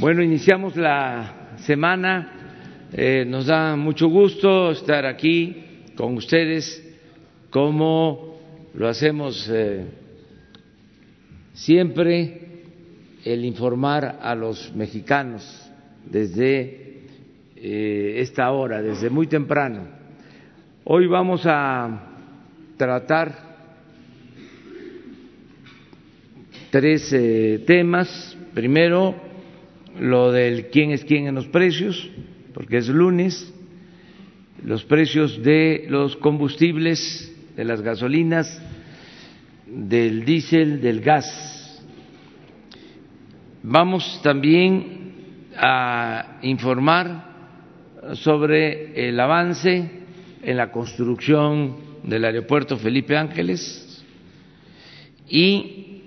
Bueno, iniciamos la semana. Eh, nos da mucho gusto estar aquí con ustedes, como lo hacemos eh, siempre, el informar a los mexicanos desde eh, esta hora, desde muy temprano. Hoy vamos a tratar tres temas. Primero, lo del quién es quién en los precios, porque es lunes, los precios de los combustibles, de las gasolinas, del diésel, del gas. Vamos también a informar sobre el avance en la construcción del aeropuerto Felipe Ángeles y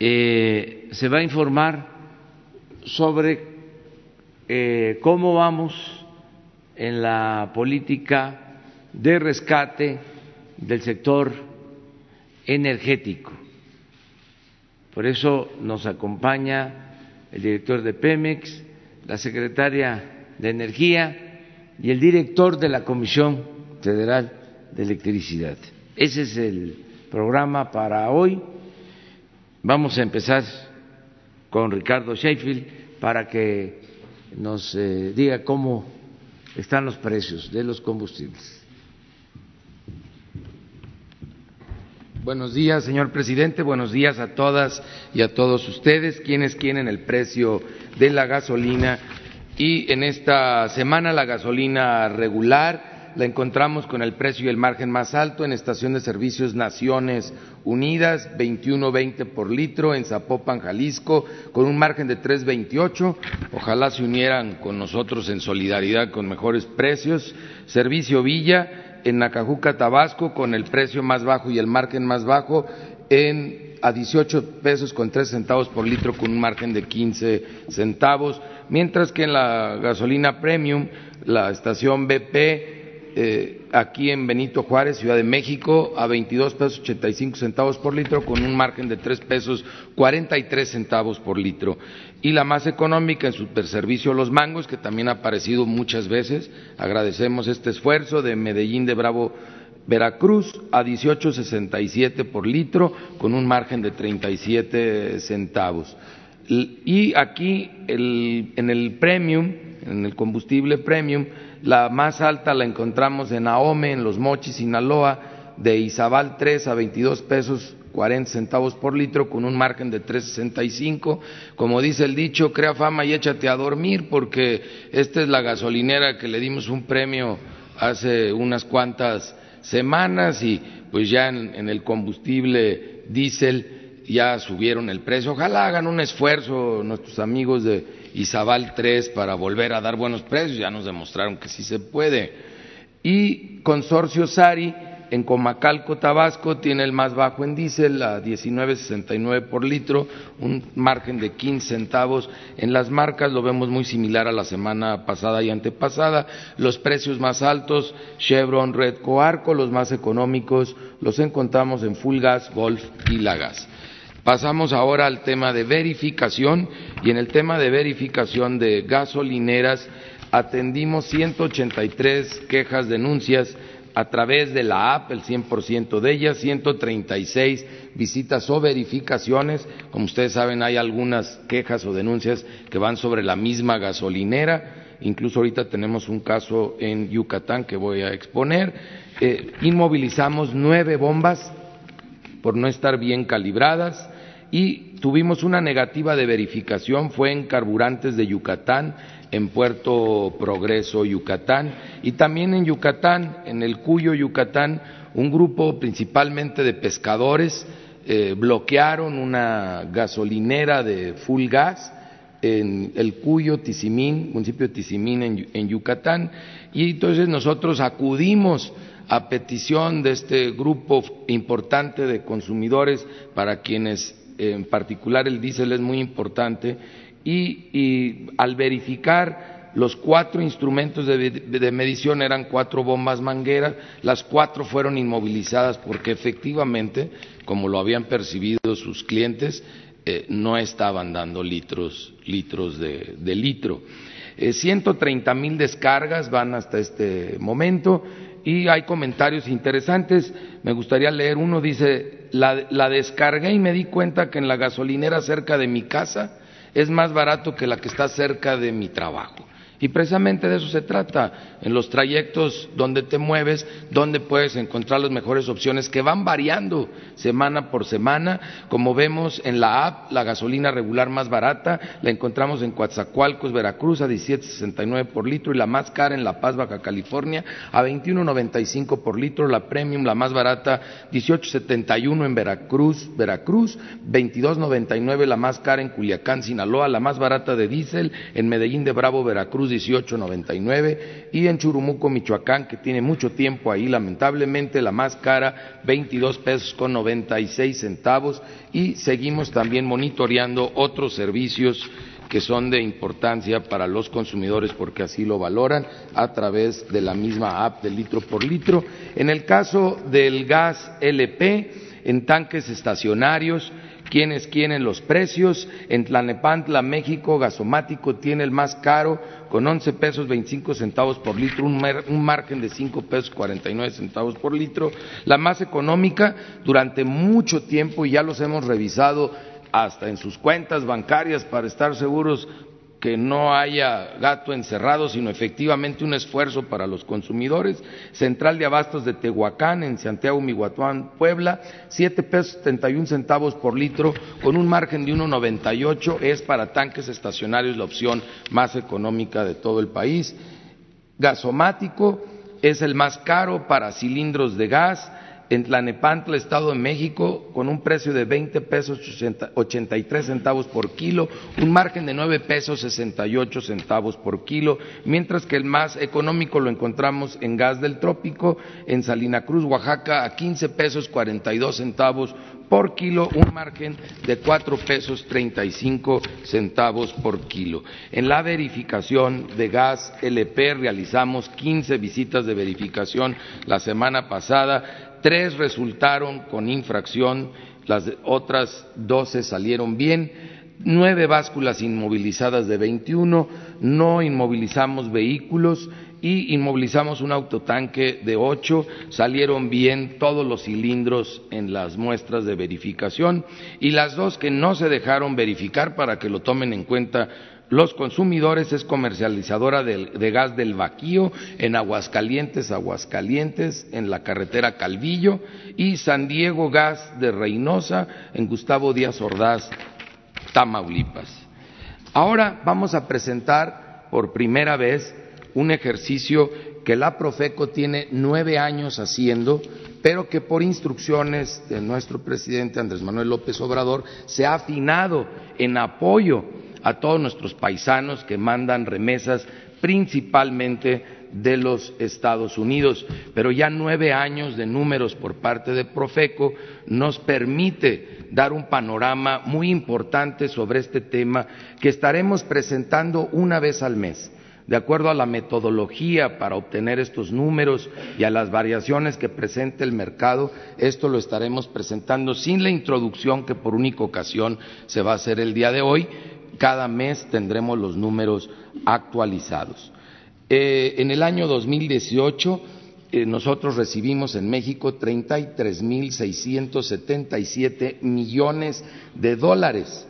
eh, se va a informar sobre eh, cómo vamos en la política de rescate del sector energético. Por eso nos acompaña el director de Pemex, la secretaria de Energía y el director de la Comisión Federal de Electricidad. Ese es el programa para hoy. Vamos a empezar con Ricardo Sheffield para que nos eh, diga cómo están los precios de los combustibles. Buenos días, señor presidente. Buenos días a todas y a todos ustedes, quienes quieren el precio de la gasolina. Y en esta semana la gasolina regular la encontramos con el precio y el margen más alto en estación de servicios Naciones Unidas, 21.20 por litro, en Zapopan, Jalisco, con un margen de 3.28. Ojalá se unieran con nosotros en solidaridad con mejores precios. Servicio Villa, en Nacajuca, Tabasco, con el precio más bajo y el margen más bajo, en a 18 pesos con 3 centavos por litro con un margen de 15 centavos, mientras que en la gasolina premium, la estación BP eh, aquí en Benito Juárez, Ciudad de México, a 22 pesos 85 centavos por litro, con un margen de 3 pesos 43 centavos por litro. Y la más económica en Superservicio Los Mangos, que también ha aparecido muchas veces. Agradecemos este esfuerzo de Medellín de Bravo. Veracruz a 18.67 por litro con un margen de 37 centavos. Y aquí en el premium, en el combustible premium, la más alta la encontramos en Ahome, en Los Mochis, Sinaloa, de Izabal 3 a 22 pesos 40 centavos por litro con un margen de 3.65. Como dice el dicho, crea fama y échate a dormir porque esta es la gasolinera que le dimos un premio hace unas cuantas semanas y pues ya en, el combustible diésel ya subieron el precio. Ojalá hagan un esfuerzo nuestros amigos de Izabal 3 para volver a dar buenos precios, ya nos demostraron que sí se puede. Y Consorcio Sari en Comacalco, Tabasco, tiene el más bajo en diésel, a 19.69 por litro, un margen de 15 centavos. En las marcas lo vemos muy similar a la semana pasada y antepasada. Los precios más altos, Chevron, Red Coarco, los más económicos, los encontramos en Full Gas, Golf y Lagas. Pasamos ahora al tema de verificación y en el tema de verificación de gasolineras atendimos 183 quejas, denuncias a través de la app, el 100% de ellas, 136 visitas o verificaciones. Como ustedes saben, hay algunas quejas o denuncias que van sobre la misma gasolinera. Incluso ahorita tenemos un caso en Yucatán que voy a exponer. Eh, inmovilizamos nueve bombas por no estar bien calibradas y tuvimos una negativa de verificación, fue en carburantes de Yucatán, en Puerto Progreso, Yucatán, y también en Yucatán, en el Cuyo, Yucatán, un grupo principalmente de pescadores eh, bloquearon una gasolinera de full gas en el Cuyo, Tizimín, municipio de Tizimín en Yucatán, y entonces nosotros acudimos a petición de este grupo importante de consumidores para quienes en particular el diésel es muy importante, y, al verificar los cuatro instrumentos de, medición eran cuatro bombas mangueras, las cuatro fueron inmovilizadas porque efectivamente, como lo habían percibido sus clientes, eh, no estaban dando litros, litros de, litro. 130 mil descargas van hasta este momento y hay comentarios interesantes. Me gustaría leer uno, dice, la, la descargué y me di cuenta que en la gasolinera cerca de mi casa es más barato que la que está cerca de mi trabajo. Y precisamente de eso se trata, en los trayectos donde te mueves, donde puedes encontrar las mejores opciones que van variando semana por semana. Como vemos en la app, la gasolina regular más barata la encontramos en Coatzacoalcos, Veracruz, a 17.69 por litro y la más cara en La Paz, Baja California, a 21.95 por litro. La premium, la más barata, 18.71 en Veracruz, Veracruz, 22.99 la más cara en Culiacán, Sinaloa, la más barata de diésel en Medellín de Bravo, Veracruz 1899 y en Churumuco, Michoacán, que tiene mucho tiempo ahí, lamentablemente la más cara 22 pesos con 96 centavos y seguimos también monitoreando otros servicios que son de importancia para los consumidores porque así lo valoran a través de la misma app de litro por litro. En el caso del gas LP, en tanques estacionarios, quienes quieren los precios. En Tlanepantla, México, gasomático tiene el más caro con 11 pesos 25 centavos por litro, un, margen de 5 pesos 49 centavos por litro. La más económica durante mucho tiempo, y ya los hemos revisado hasta en sus cuentas bancarias para estar seguros que no haya gato encerrado, sino efectivamente un esfuerzo para los consumidores. Central de Abastos de Tehuacán, en Santiago, Miguatuán, Puebla, siete pesos setenta y un centavos por litro, con un margen de 1,98, es para tanques estacionarios la opción más económica de todo el país. Gasomático es el más caro para cilindros de gas, en Tlanepantla, Estado de México, con un precio de 20 pesos 83 centavos por kilo, un margen de 9 pesos 68 centavos por kilo, mientras que el más económico lo encontramos en gas del trópico, en Salina Cruz, Oaxaca, a 15 pesos 42 centavos por kilo, un margen de 4 pesos 35 centavos por kilo. En la verificación de gas LP realizamos 15 visitas de verificación la semana pasada tres resultaron con infracción, las otras doce salieron bien, nueve básculas inmovilizadas de 21, no inmovilizamos vehículos y inmovilizamos un autotanque de ocho, salieron bien todos los cilindros en las muestras de verificación y las dos que no se dejaron verificar para que lo tomen en cuenta los consumidores es comercializadora de, gas del Vaquío en Aguascalientes, Aguascalientes, en la carretera Calvillo y San Diego Gas de Reynosa en Gustavo Díaz Ordaz, Tamaulipas. Ahora vamos a presentar por primera vez un ejercicio que la Profeco tiene nueve años haciendo, pero que por instrucciones de nuestro presidente Andrés Manuel López Obrador se ha afinado en apoyo a todos nuestros paisanos que mandan remesas principalmente de los Estados Unidos. Pero ya nueve años de números por parte de Profeco nos permite dar un panorama muy importante sobre este tema que estaremos presentando una vez al mes. De acuerdo a la metodología para obtener estos números y a las variaciones que presente el mercado, esto lo estaremos presentando sin la introducción que por única ocasión se va a hacer el día de hoy, cada mes tendremos los números actualizados. Eh, en el año 2018 eh, nosotros recibimos en México 33.677 millones de dólares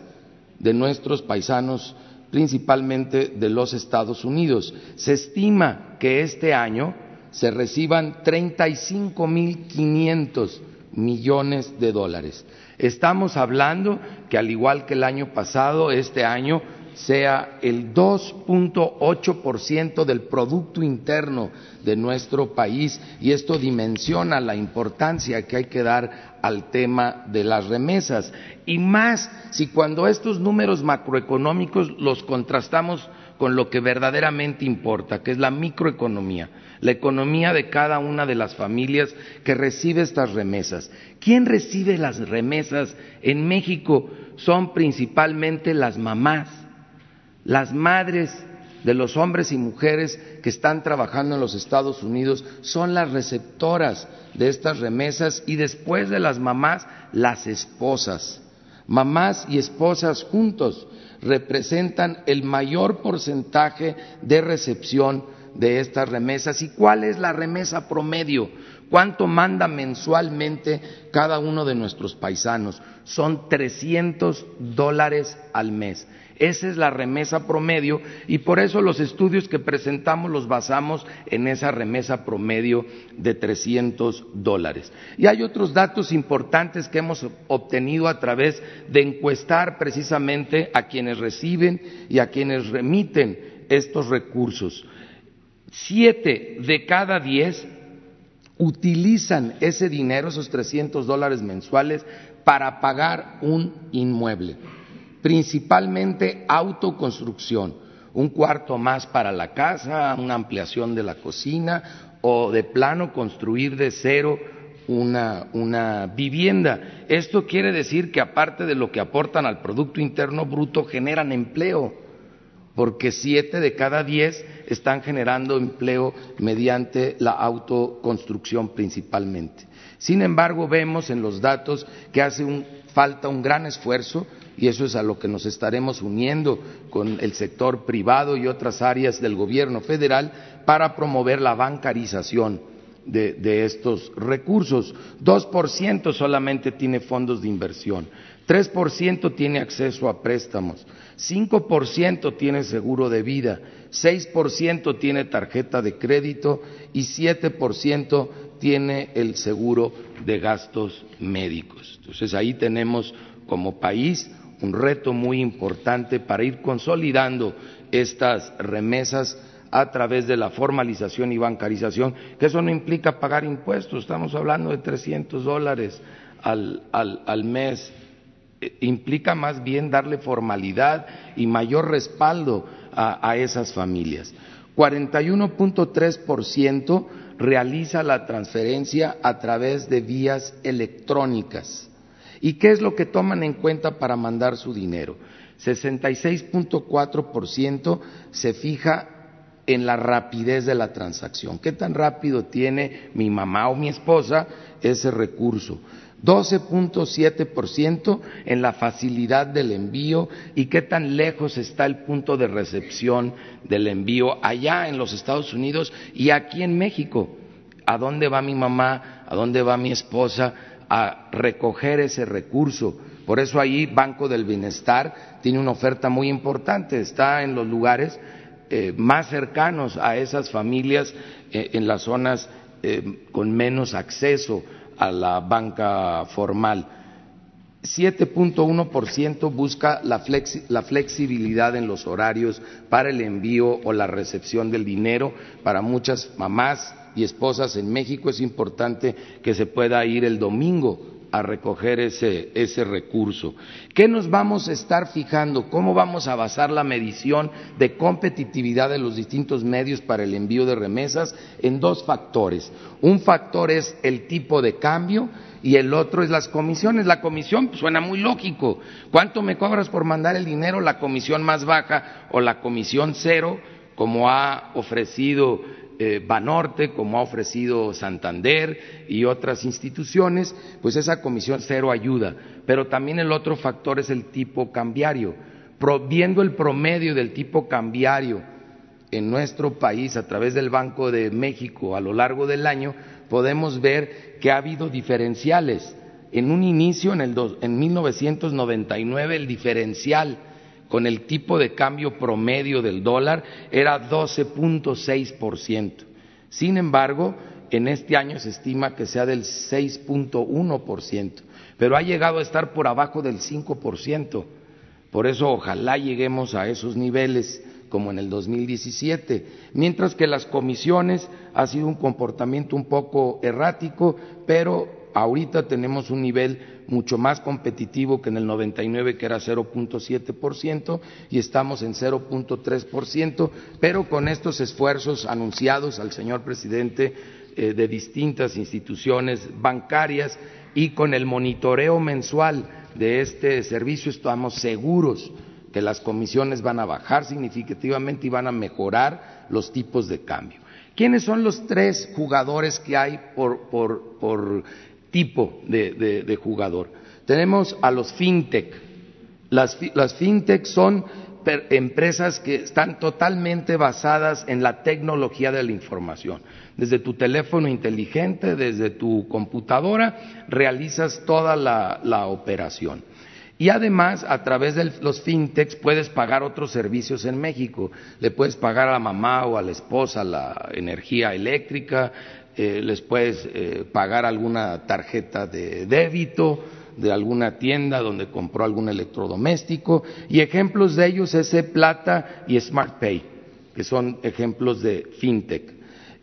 de nuestros paisanos, principalmente de los Estados Unidos. Se estima que este año se reciban 35.500 millones de dólares. Estamos hablando que al igual que el año pasado, este año sea el 2.8% del Producto Interno de nuestro país y esto dimensiona la importancia que hay que dar al tema de las remesas. Y más si cuando estos números macroeconómicos los contrastamos con lo que verdaderamente importa, que es la microeconomía, la economía de cada una de las familias que recibe estas remesas. ¿Quién recibe las remesas en México? Son principalmente las mamás las madres de los hombres y mujeres que están trabajando en los Estados Unidos son las receptoras de estas remesas y después de las mamás, las esposas. Mamás y esposas juntos representan el mayor porcentaje de recepción de estas remesas. ¿Y cuál es la remesa promedio? ¿Cuánto manda mensualmente cada uno de nuestros paisanos? Son 300 dólares al mes. Esa es la remesa promedio y por eso los estudios que presentamos los basamos en esa remesa promedio de 300 dólares. Y hay otros datos importantes que hemos obtenido a través de encuestar precisamente a quienes reciben y a quienes remiten estos recursos. Siete de cada diez utilizan ese dinero, esos 300 dólares mensuales, para pagar un inmueble. Principalmente autoconstrucción, un cuarto más para la casa, una ampliación de la cocina o de plano construir de cero una, una, vivienda. Esto quiere decir que aparte de lo que aportan al Producto Interno Bruto, generan empleo, porque siete de cada diez están generando empleo mediante la autoconstrucción principalmente. Sin embargo, vemos en los datos que hace falta un gran esfuerzo y eso es a lo que nos estaremos uniendo con el sector privado y otras áreas del gobierno federal para promover la bancarización de, estos recursos. Dos por ciento solamente tiene fondos de inversión, tres por ciento tiene acceso a préstamos, cinco por ciento tiene seguro de vida, seis por ciento tiene tarjeta de crédito y siete por ciento tiene el seguro de gastos médicos. Entonces ahí tenemos como país un reto muy importante para ir consolidando estas remesas a través de la formalización y bancarización, que eso no implica pagar impuestos, estamos hablando de 300 dólares al, al mes, eh, implica más bien darle formalidad y mayor respaldo a, a esas familias. 41.3% realiza la transferencia a través de vías electrónicas ¿Y qué es lo que toman en cuenta para mandar su dinero? 66.4% se fija en la rapidez de la transacción. ¿Qué tan rápido tiene mi mamá o mi esposa ese recurso? 12.7% en la facilidad del envío y qué tan lejos está el punto de recepción del envío allá en los Estados Unidos y aquí en México. ¿A dónde va mi mamá? ¿A dónde va mi esposa? a recoger ese recurso. Por eso ahí Banco del Bienestar tiene una oferta muy importante, está en los lugares eh, más cercanos a esas familias eh, en las zonas eh, con menos acceso a la banca formal. 7.1% busca la, la, flexibilidad en los horarios para el envío o la recepción del dinero. Para muchas mamás y esposas en México, es importante que se pueda ir el domingo a recoger ese, ese, recurso. ¿Qué nos vamos a estar fijando? ¿Cómo vamos a basar la medición de competitividad de los distintos medios para el envío de remesas? En dos factores. Un factor es el tipo de cambio y el otro es las comisiones. La comisión pues, suena muy lógico. ¿Cuánto me cobras por mandar el dinero? La comisión más baja o la comisión cero, como ha ofrecido eh, Banorte, como ha ofrecido Santander y otras instituciones, pues esa comisión cero ayuda. Pero también el otro factor es el tipo cambiario. viendo el promedio del tipo cambiario en nuestro país a través del Banco de México a lo largo del año, podemos ver que ha habido diferenciales. En un inicio, en, el en 1999, el diferencial con el tipo de cambio promedio del dólar era 12.6%. Sin embargo, en este año se estima que sea del 6.1%, pero ha llegado a estar por abajo del 5%. Por eso ojalá lleguemos a esos niveles como en el 2017, mientras que las comisiones ha sido un comportamiento un poco errático, pero ahorita tenemos un nivel mucho más competitivo que en el 99 que era 0.7% y estamos en 0.3%, pero con estos esfuerzos anunciados al señor presidente eh, de distintas instituciones bancarias y con el monitoreo mensual de este servicio estamos seguros que las comisiones van a bajar significativamente y van a mejorar los tipos de cambio. ¿Quiénes son los tres jugadores que hay por, por tipo de, jugador. Tenemos a los fintech. Las, fintech son empresas que están totalmente basadas en la tecnología de la información. Desde tu teléfono inteligente, desde tu computadora, realizas toda la, operación. Y además, a través de los fintechs puedes pagar otros servicios en México. Le puedes pagar a la mamá o a la esposa la energía eléctrica, eh, les puedes eh, pagar alguna tarjeta de débito, de alguna tienda donde compró algún electrodoméstico y ejemplos de ellos es Plata y SmartPay, que son ejemplos de fintech.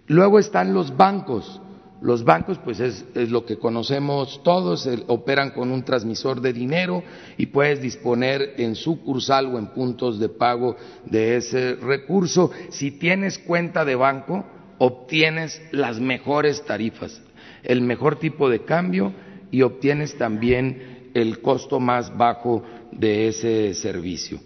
Luego están los bancos. Los bancos, pues es, lo que conocemos todos, operan con un transmisor de dinero y puedes disponer en sucursal o en puntos de pago de ese recurso. Si tienes cuenta de banco, obtienes las mejores tarifas, el mejor tipo de cambio y obtienes también el costo más bajo de ese servicio.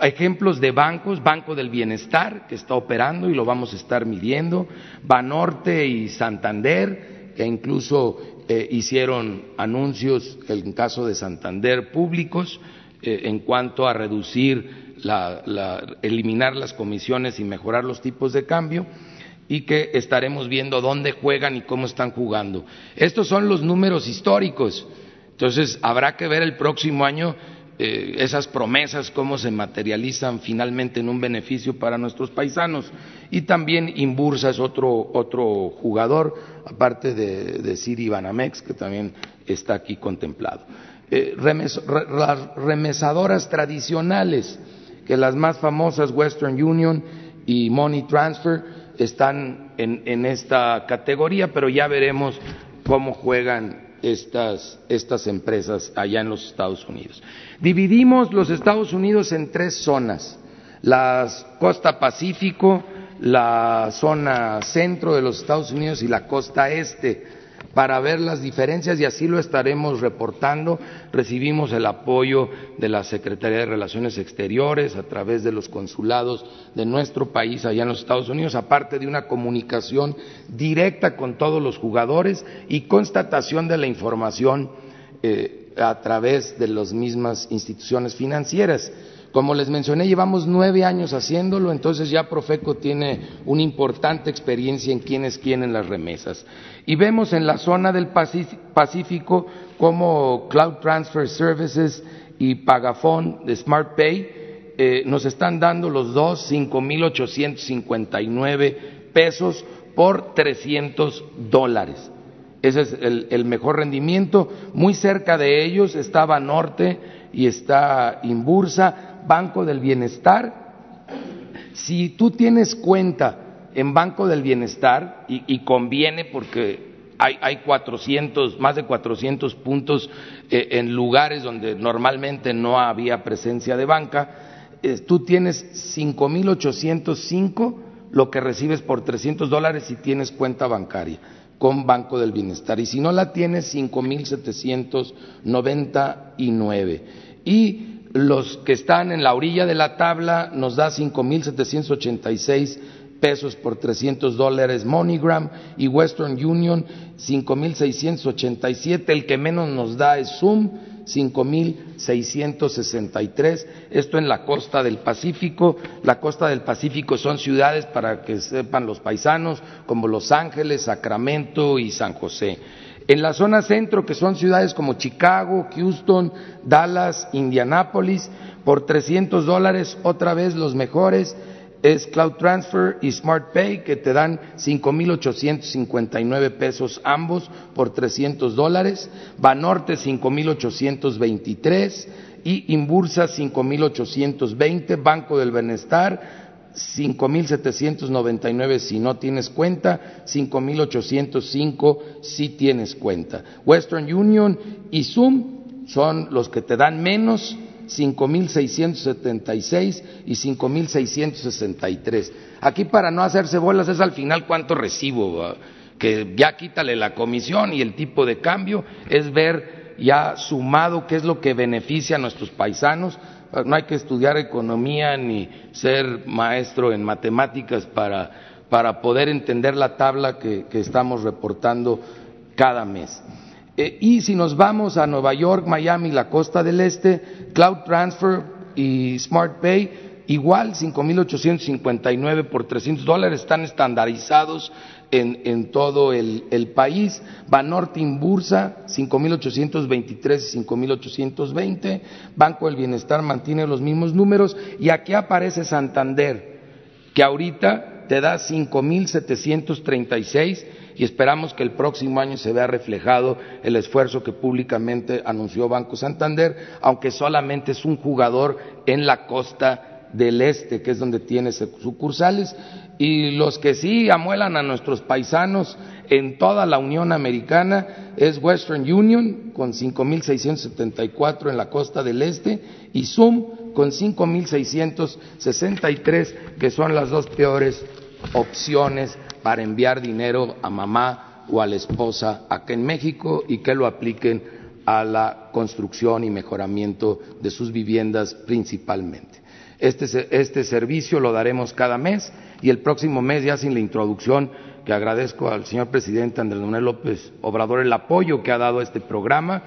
Ejemplos de bancos, Banco del Bienestar, que está operando y lo vamos a estar midiendo, Banorte y Santander, que incluso eh, hicieron anuncios, en caso de Santander, públicos, eh, en cuanto a reducir, eliminar las comisiones y mejorar los tipos de cambio y que estaremos viendo dónde juegan y cómo están jugando. Estos son los números históricos. Entonces, habrá que ver el próximo año eh, esas promesas, cómo se materializan finalmente en un beneficio para nuestros paisanos. Y también Imbursa es otro, otro jugador, aparte de, de Ciri Banamex, que también está aquí contemplado. Eh, las remesadoras tradicionales, que las más famosas, Western Union y Money Transfer, están en, esta categoría, pero ya veremos cómo juegan estas, estas empresas allá en los Estados Unidos. Dividimos los Estados Unidos en tres zonas, la costa Pacífico, la zona centro de los Estados Unidos y la costa este para ver las diferencias y así lo estaremos reportando. Recibimos el apoyo de la Secretaría de Relaciones Exteriores a través de los consulados de nuestro país allá en los Estados Unidos, aparte de una comunicación directa con todos los jugadores y constatación de la información eh, a través de las mismas instituciones financieras. Como les mencioné, llevamos nueve años haciéndolo, entonces ya Profeco tiene una importante experiencia en quiénes quieren las remesas. Y vemos en la zona del Pacífico como Cloud Transfer Services y Pagafón de Smart Pay eh, nos están dando los dos 5.859 pesos por 300 dólares. Ese es el, el, mejor rendimiento. Muy cerca de ellos estaba Norte y está Imbursa Banco del Bienestar, si tú tienes cuenta en Banco del Bienestar, y, conviene porque hay, hay, 400, más de 400 puntos eh, en lugares donde normalmente no había presencia de banca, eh, tú tienes 5.805 lo que recibes por 300 dólares si tienes cuenta bancaria con Banco del Bienestar. Y si no la tienes 5.799 y los que están en la orilla de la tabla nos da 5.786 pesos por 300 dólares MoneyGram y Western Union 5.687. El que menos nos da es Zoom 5.663. Esto en la costa del Pacífico. La costa del Pacífico son ciudades, para que sepan los paisanos, como Los Ángeles, Sacramento y San José. En la zona centro, que son ciudades como Chicago, Houston, Dallas, Indianápolis, por 300 dólares, otra vez los mejores, es Cloud Transfer y Smart Pay, que te dan 5.859 pesos ambos por 300 dólares, Banorte 5.823 y Imbursa 5.820, Banco del Bienestar 5.799 si no tienes cuenta, 5.805 si tienes cuenta. Western Union y Zoom son los que te dan menos, 5.676 y 5.663. Aquí para no hacerse bolas es al final cuánto recibo, que ya quítale la comisión y el tipo de cambio, es ver ya sumado qué es lo que beneficia a nuestros paisanos no hay que estudiar economía ni ser maestro en matemáticas para, poder entender la tabla que, estamos reportando cada mes. Eh, y si nos vamos a Nueva York, Miami, la costa del este, Cloud Transfer y Smart Pay, igual 5.859 por 300 dólares, están estandarizados en, todo el, país. Banorte Bursa, 5.823 y 5.820. Banco del Bienestar mantiene los mismos números. Y aquí aparece Santander, que ahorita te da 5.736 y esperamos que el próximo año se vea reflejado el esfuerzo que públicamente anunció Banco Santander, aunque solamente es un jugador en la costa del este, que es donde tiene sucursales, y los que sí amuelan a nuestros paisanos en toda la Unión Americana es Western Union con 5.674 en la costa del este y Zoom con 5.663 que son las dos peores opciones para enviar dinero a mamá o a la esposa acá en México y que lo apliquen a la construcción y mejoramiento de sus viviendas principalmente. Este, este, servicio lo daremos cada mes y el próximo mes, ya sin la introducción, que agradezco al señor presidente Andrés Manuel López Obrador el apoyo que ha dado a este programa,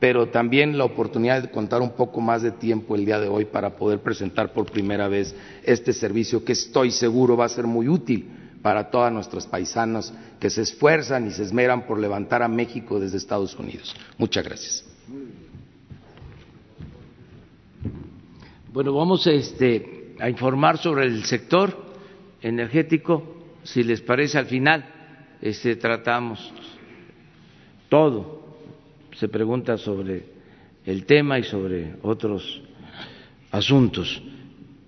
pero también la oportunidad de contar un poco más de tiempo el día de hoy para poder presentar por primera vez este servicio que estoy seguro va a ser muy útil para todos nuestros paisanos que se esfuerzan y se esmeran por levantar a México desde Estados Unidos. Muchas gracias. Bueno, vamos este, a informar sobre el sector energético. Si les parece, al final este, tratamos todo. Se pregunta sobre el tema y sobre otros asuntos.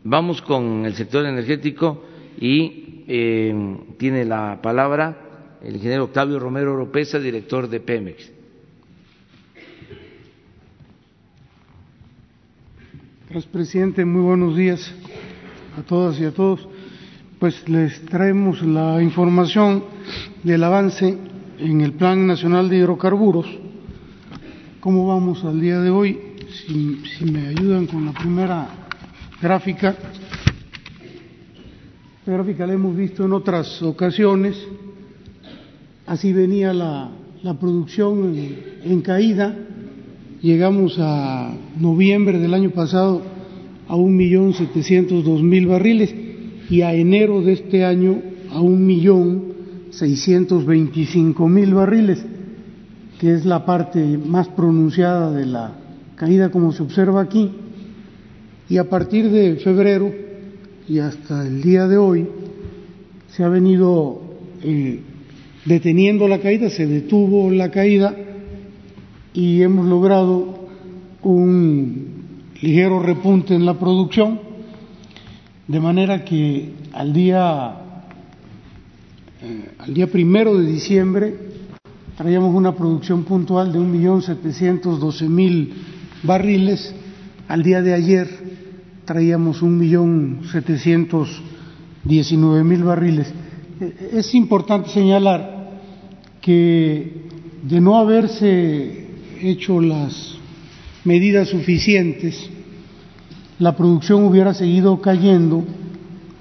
Vamos con el sector energético y eh, tiene la palabra el ingeniero Octavio Romero Oropesa, director de Pemex. Gracias, presidente. Muy buenos días a todas y a todos. Pues les traemos la información del avance en el Plan Nacional de Hidrocarburos. ¿Cómo vamos al día de hoy? Si, me ayudan con la primera gráfica. Esta gráfica la hemos visto en otras ocasiones. Así venía la, la producción en caída llegamos a noviembre del año pasado a un millón setecientos dos mil barriles y a enero de este año a un millón seiscientos veinticinco mil barriles, que es la parte más pronunciada de la caída como se observa aquí. Y a partir de febrero y hasta el día de hoy se ha venido eh, deteniendo la caída, se detuvo la caída y hemos logrado un ligero repunte en la producción, de manera que al día, eh, al día primero de diciembre traíamos una producción puntual de un millón setecientos doce mil barriles, al día de ayer traíamos un millón setecientos diecinueve mil barriles. Eh, es importante señalar que de no haberse hecho las medidas suficientes, la producción hubiera seguido cayendo,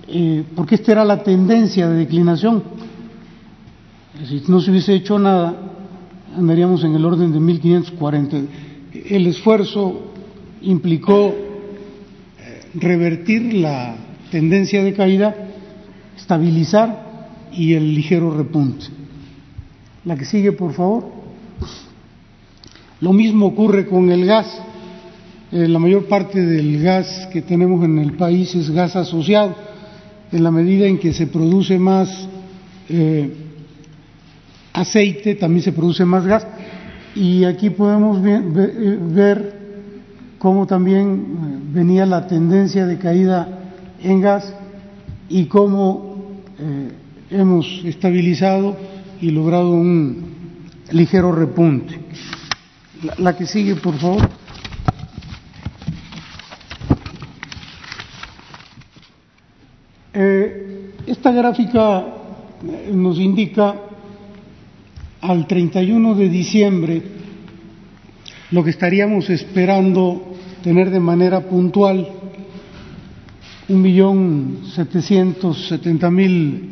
eh, porque esta era la tendencia de declinación. Si no se hubiese hecho nada, andaríamos en el orden de 1540. El esfuerzo implicó eh, revertir la tendencia de caída, estabilizar y el ligero repunte. La que sigue, por favor. Lo mismo ocurre con el gas. Eh, la mayor parte del gas que tenemos en el país es gas asociado. En la medida en que se produce más eh, aceite, también se produce más gas. Y aquí podemos eh, ver, cómo también venía la tendencia de caída en gas y cómo hemos estabilizado y logrado un ligero repunte. La, que sigue, por favor. Eh, esta gráfica eh, nos indica al 31 de diciembre lo que estaríamos esperando tener de manera puntual, un millón setecientos setenta mil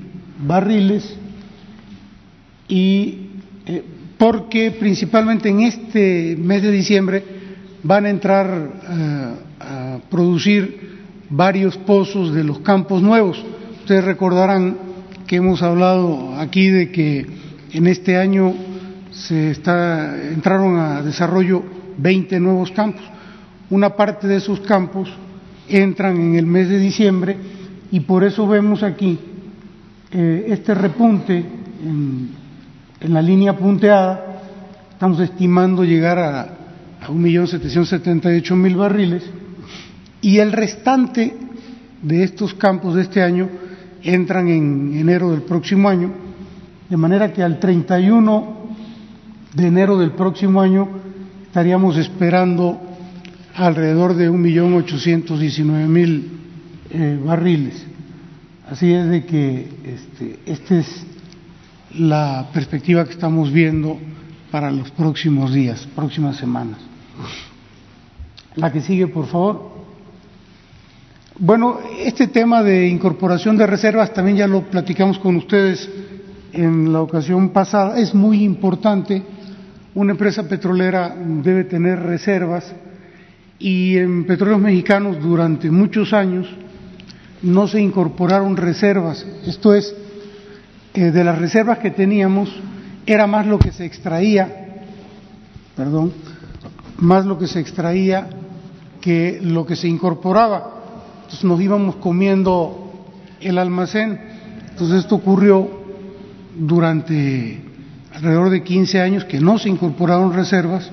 barriles y eh, porque principalmente en este mes de diciembre van a entrar eh, a producir varios pozos de los campos nuevos. Ustedes recordarán que hemos hablado aquí de que en este año se está, entraron a desarrollo 20 nuevos campos. Una parte de esos campos entran en el mes de diciembre y por eso vemos aquí eh, este repunte en, en, la línea punteada. Estamos estimando llegar a, a 1.778.000 barriles y el restante de estos campos de este año entran en enero del próximo año, de manera que al 31 de enero del próximo año estaríamos esperando alrededor de 1.819.000 eh, barriles. Así es de que este, esta es la perspectiva que estamos viendo para los próximos días, próximas semanas. La que sigue, por favor. Bueno, este tema de incorporación de reservas también ya lo platicamos con ustedes en la ocasión pasada. Es muy importante. Una empresa petrolera debe tener reservas y en petróleos mexicanos durante muchos años no se incorporaron reservas. Esto es, eh, de las reservas que teníamos era más lo que se extraía, perdón, más lo que se extraía que lo que se incorporaba. Entonces nos íbamos comiendo el almacén. Entonces esto ocurrió durante alrededor de 15 años que no se incorporaron reservas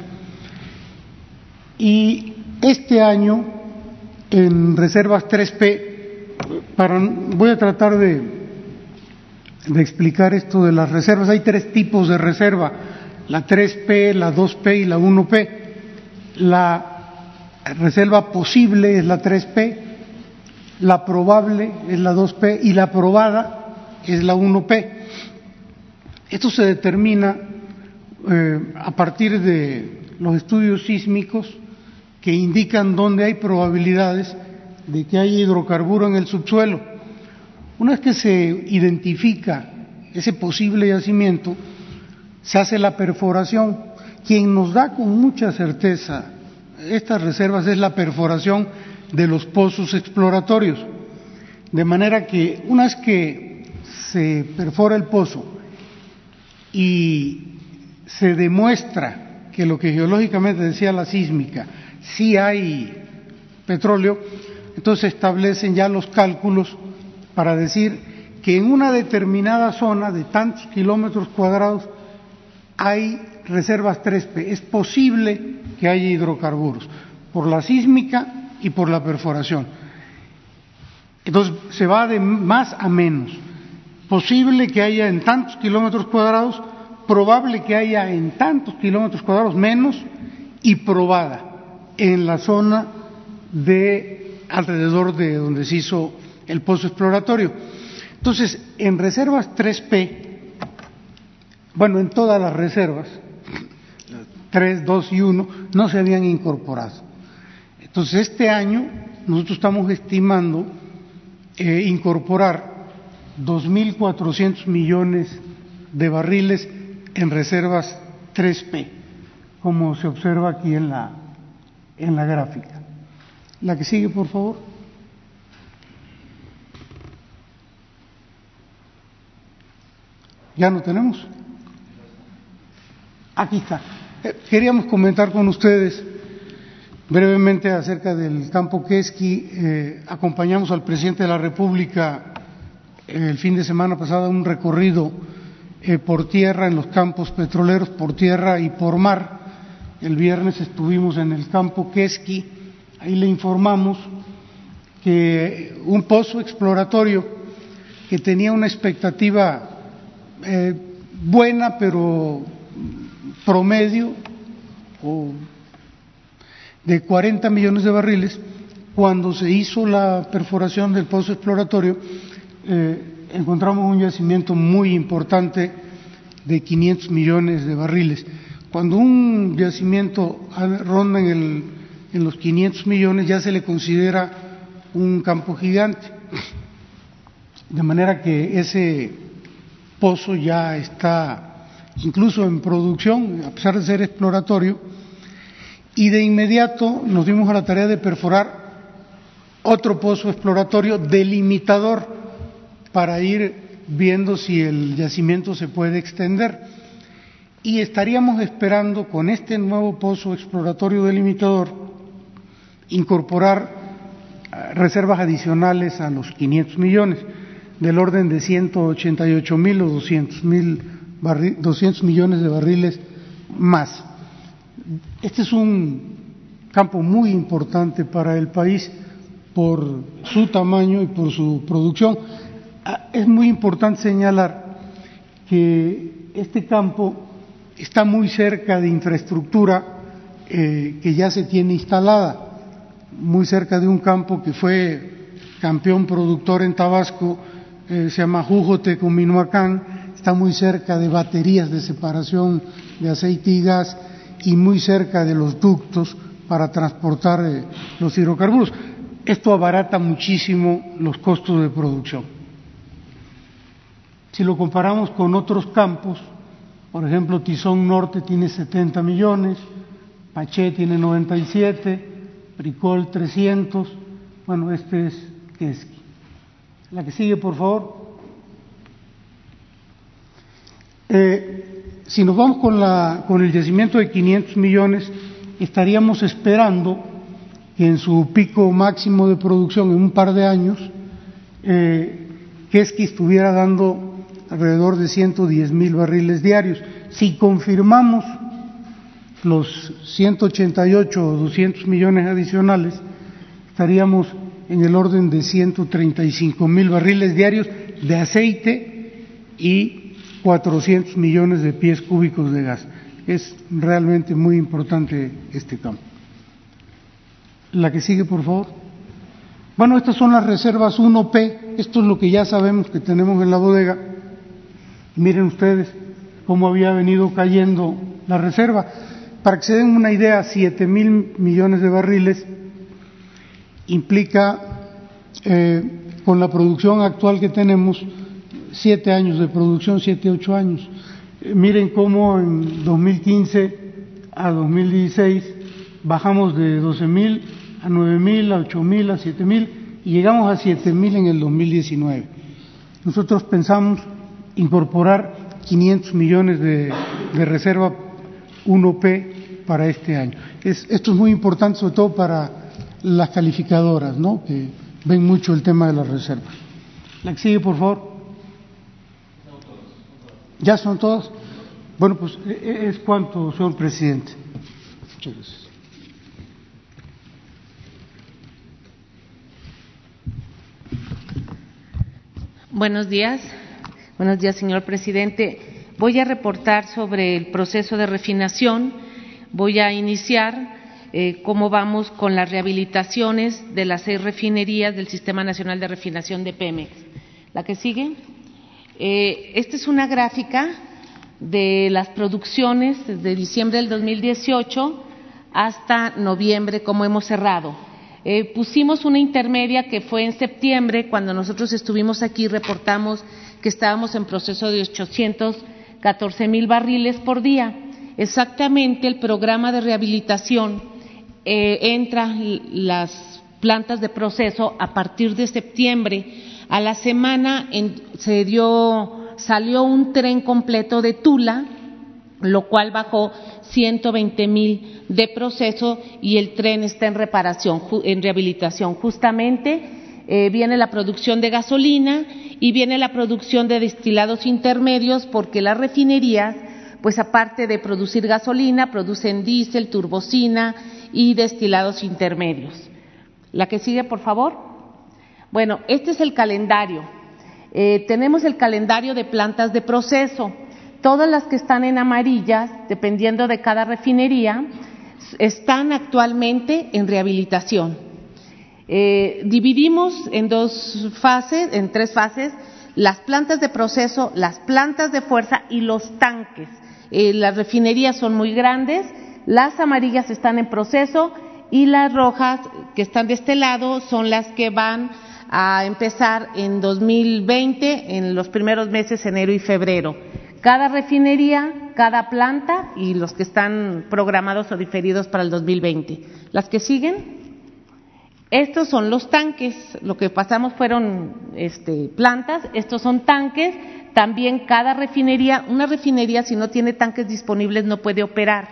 y este año en reservas 3P, para, voy a tratar de, de explicar esto de las reservas. Hay tres tipos de reserva, la 3P, la 2P y la 1P. La reserva posible es la 3P, la probable es la 2P y la probada es la 1P. Esto se determina eh, a partir de los estudios sísmicos que indican dónde hay probabilidades de que haya hidrocarburo en el subsuelo. Una vez que se identifica ese posible yacimiento, se hace la perforación. Quien nos da con mucha certeza estas reservas es la perforación de los pozos exploratorios. De manera que una vez que se perfora el pozo y se demuestra que lo que geológicamente decía la sísmica, sí hay petróleo, entonces establecen ya los cálculos para decir que en una determinada zona de tantos kilómetros cuadrados hay reservas 3P. Es posible que haya hidrocarburos por la sísmica y por la perforación. Entonces se va de más a menos. Posible que haya en tantos kilómetros cuadrados, probable que haya en tantos kilómetros cuadrados menos y probada en la zona de alrededor de donde se hizo el pozo exploratorio. Entonces, en reservas 3P, bueno, en todas las reservas, 3, 2 y 1, no se habían incorporado. Entonces, este año nosotros estamos estimando eh, incorporar 2.400 millones de barriles en reservas 3P, como se observa aquí en la, en la gráfica. La que sigue, por favor. ¿Ya no tenemos? Aquí está. Eh, queríamos comentar con ustedes Brevemente acerca del campo Keski, eh, acompañamos al presidente de la República el fin de semana pasado un recorrido eh, por tierra en los campos petroleros, por tierra y por mar. El viernes estuvimos en el campo Keski, ahí le informamos que un pozo exploratorio que tenía una expectativa eh, buena pero promedio de 40 millones de barriles, cuando se hizo la perforación del pozo exploratorio, eh, encontramos un yacimiento muy importante de 500 millones de barriles. Cuando un yacimiento ronda en, en los 500 millones ya se le considera un campo gigante. De manera que ese pozo ya está incluso en producción, a pesar de ser exploratorio, y de inmediato nos dimos a la tarea de perforar otro pozo exploratorio delimitador para ir viendo si el yacimiento se puede extender. Y estaríamos esperando con este nuevo pozo exploratorio delimitador incorporar eh, reservas adicionales a los 500 millones, del orden de 188 mil o 200, mil 200 millones de barriles más. Este es un campo muy importante para el país por su tamaño y por su producción. Ah, es muy importante señalar que este campo está muy cerca de infraestructura eh, que ya se tiene instalada, muy cerca de un campo que fue campeón productor en Tabasco, eh, se llama Jujote Minuacán, está muy cerca de baterías de separación de aceite y gas y muy cerca de los ductos para transportar eh, los hidrocarburos. Esto abarata muchísimo los costos de producción. Si lo comparamos con otros campos, por ejemplo, Tizón Norte tiene 70 millones, Paché tiene 97, Bricol 300, bueno, este es Keski. La que sigue, por favor. Eh, si nos vamos con, la, con el yacimiento de 500 millones, estaríamos esperando que en su pico máximo de producción en un par de años, eh, Keski estuviera dando alrededor de 110 mil barriles diarios. Si confirmamos los 188 o 200 millones adicionales, estaríamos en el orden de 135 mil barriles diarios de aceite y 400 millones de pies cúbicos de gas. Es realmente muy importante este campo. La que sigue, por favor. Bueno, estas son las reservas 1P. Esto es lo que ya sabemos que tenemos en la bodega. Miren ustedes cómo había venido cayendo la reserva. Para que se den una idea, 7 mil millones de barriles implica, eh, con la producción actual que tenemos, siete años de producción, siete, ocho años. Eh, miren cómo en 2015 a 2016 bajamos de 12 mil a 9 mil, a 8 mil, a 7 mil y llegamos a 7 mil en el 2019. Nosotros pensamos incorporar 500 millones de, reserva 1P para este año. esto es muy importante, sobre todo para las calificadoras, ¿no? que ven mucho el tema de las reservas. La que sigue, por favor. ¿Ya son todas? Bueno, pues e, e, es cuanto, señor presidente. Muchas gracias. Buenos días. Buenos días, señor presidente. Voy a reportar sobre el proceso de refinación. Voy a iniciar eh, cómo vamos con las rehabilitaciones de las seis refinerías del Sistema Nacional de Refinación de Pemex. La que sigue. Eh, esta es una gráfica de las producciones desde diciembre del 2018 hasta noviembre, como hemos cerrado. Eh, pusimos una intermedia que fue en septiembre, cuando nosotros estuvimos aquí, reportamos que estábamos en proceso de 814 mil barriles por día. Exactamente el programa de rehabilitación eh, entra las plantas de proceso a partir de septiembre. A la semana se dio, salió un tren completo de Tula, lo cual bajó 120 mil de proceso y el tren está en reparación, en rehabilitación. Justamente eh, viene la producción de gasolina y viene la producción de destilados intermedios porque las refinerías, pues aparte de producir gasolina, producen diésel, turbocina y destilados intermedios. La que sigue, por favor. Bueno, este es el calendario. Eh, tenemos el calendario de plantas de proceso. Todas las que están en amarillas, dependiendo de cada refinería, están actualmente en rehabilitación. Eh, dividimos en dos fases, en tres fases, las plantas de proceso, las plantas de fuerza y los tanques. Eh, las refinerías son muy grandes, las amarillas están en proceso y las rojas que están de este lado son las que van a empezar en 2020, en los primeros meses, enero y febrero cada refinería, cada planta y los que están programados o diferidos para el 2020. Las que siguen. Estos son los tanques, lo que pasamos fueron este, plantas, estos son tanques, también cada refinería, una refinería si no tiene tanques disponibles no puede operar,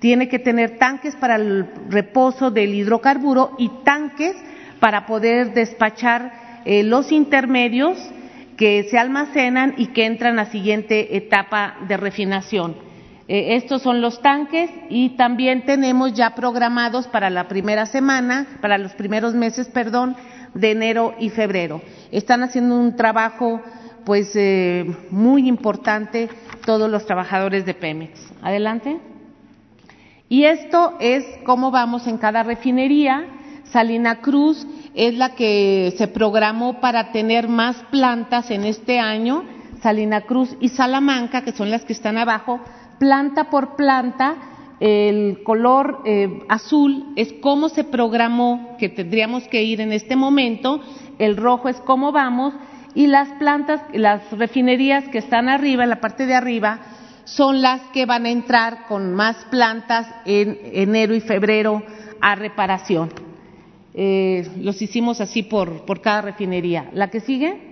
tiene que tener tanques para el reposo del hidrocarburo y tanques para poder despachar eh, los intermedios que se almacenan y que entran a siguiente etapa de refinación. Eh, estos son los tanques y también tenemos ya programados para la primera semana, para los primeros meses, perdón, de enero y febrero. Están haciendo un trabajo pues eh, muy importante todos los trabajadores de Pemex. Adelante. Y esto es cómo vamos en cada refinería. Salina Cruz es la que se programó para tener más plantas en este año, Salina Cruz y Salamanca, que son las que están abajo, planta por planta, el color eh, azul es cómo se programó que tendríamos que ir en este momento, el rojo es cómo vamos. Y las plantas, las refinerías que están arriba, en la parte de arriba, son las que van a entrar con más plantas en enero y febrero a reparación. Eh, los hicimos así por, por cada refinería. La que sigue.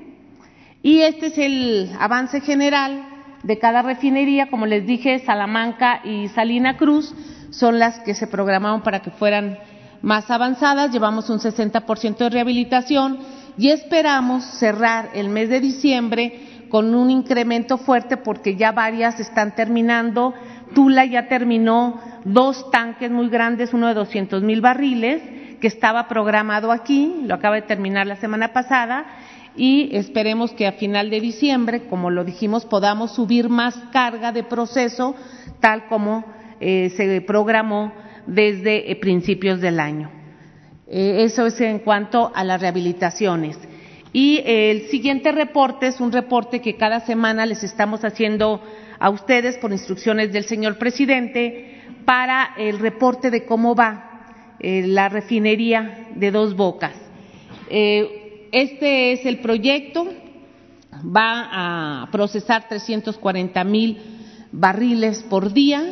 Y este es el avance general de cada refinería. Como les dije, Salamanca y Salina Cruz son las que se programaron para que fueran más avanzadas. Llevamos un 60% de rehabilitación y esperamos cerrar el mes de diciembre con un incremento fuerte porque ya varias están terminando. Tula ya terminó dos tanques muy grandes, uno de 200 mil barriles que estaba programado aquí, lo acaba de terminar la semana pasada, y esperemos que a final de diciembre, como lo dijimos, podamos subir más carga de proceso, tal como eh, se programó desde eh, principios del año. Eh, eso es en cuanto a las rehabilitaciones. Y el siguiente reporte es un reporte que cada semana les estamos haciendo a ustedes por instrucciones del señor presidente para el reporte de cómo va eh, la refinería de Dos Bocas. Eh, este es el proyecto, va a procesar 340 mil barriles por día,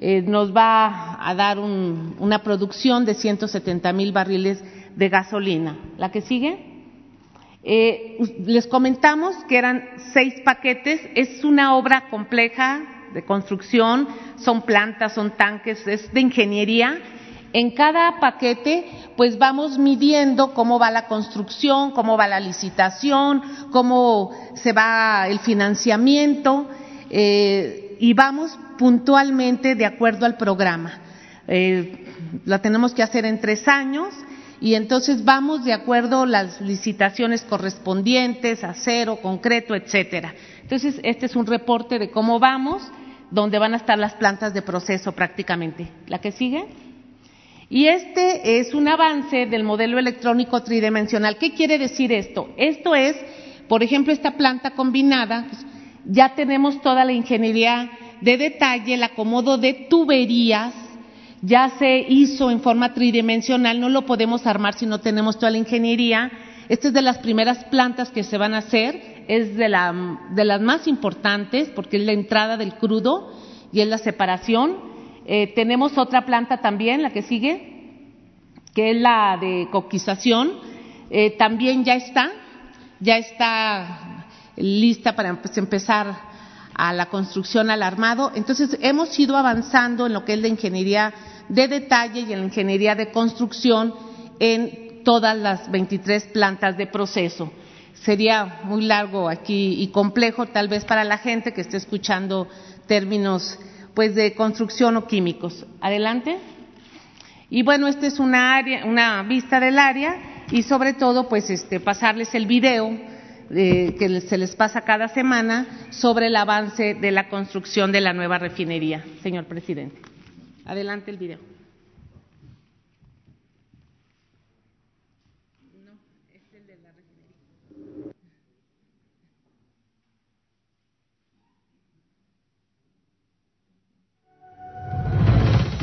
eh, nos va a dar una producción de 170 mil barriles de gasolina. ¿La que sigue? Les comentamos que eran seis paquetes, es una obra compleja de construcción, son plantas, son tanques, es de ingeniería. En cada paquete, pues vamos midiendo cómo va la construcción, cómo va la licitación, cómo se va el financiamiento eh, y vamos puntualmente de acuerdo al programa. Eh, la tenemos que hacer en tres años y entonces vamos de acuerdo las licitaciones correspondientes, acero, concreto, etcétera. Entonces, este es un reporte de cómo vamos, donde van a estar las plantas de proceso prácticamente. ¿La que sigue? Y este es un avance del modelo electrónico tridimensional. ¿Qué quiere decir esto? Esto es, por ejemplo, esta planta combinada, pues, ya tenemos toda la ingeniería de detalle, el acomodo de tuberías, ya se hizo en forma tridimensional, no lo podemos armar si no tenemos toda la ingeniería. Esta es de las primeras plantas que se van a hacer, es de, de las más importantes porque es la entrada del crudo y es la separación eh, tenemos otra planta también, la que sigue, que es la de coquización. Eh, también ya está, ya está lista para pues, empezar a la construcción al armado. Entonces, hemos ido avanzando en lo que es la ingeniería de detalle y en la ingeniería de construcción en todas las 23 plantas de proceso. Sería muy largo aquí y complejo tal vez para la gente que esté escuchando términos pues de construcción o químicos. Adelante. Y bueno, esta es una área, una vista del área y sobre todo pues este pasarles el video eh, que se les pasa cada semana sobre el avance de la construcción de la nueva refinería, señor presidente. Adelante el video.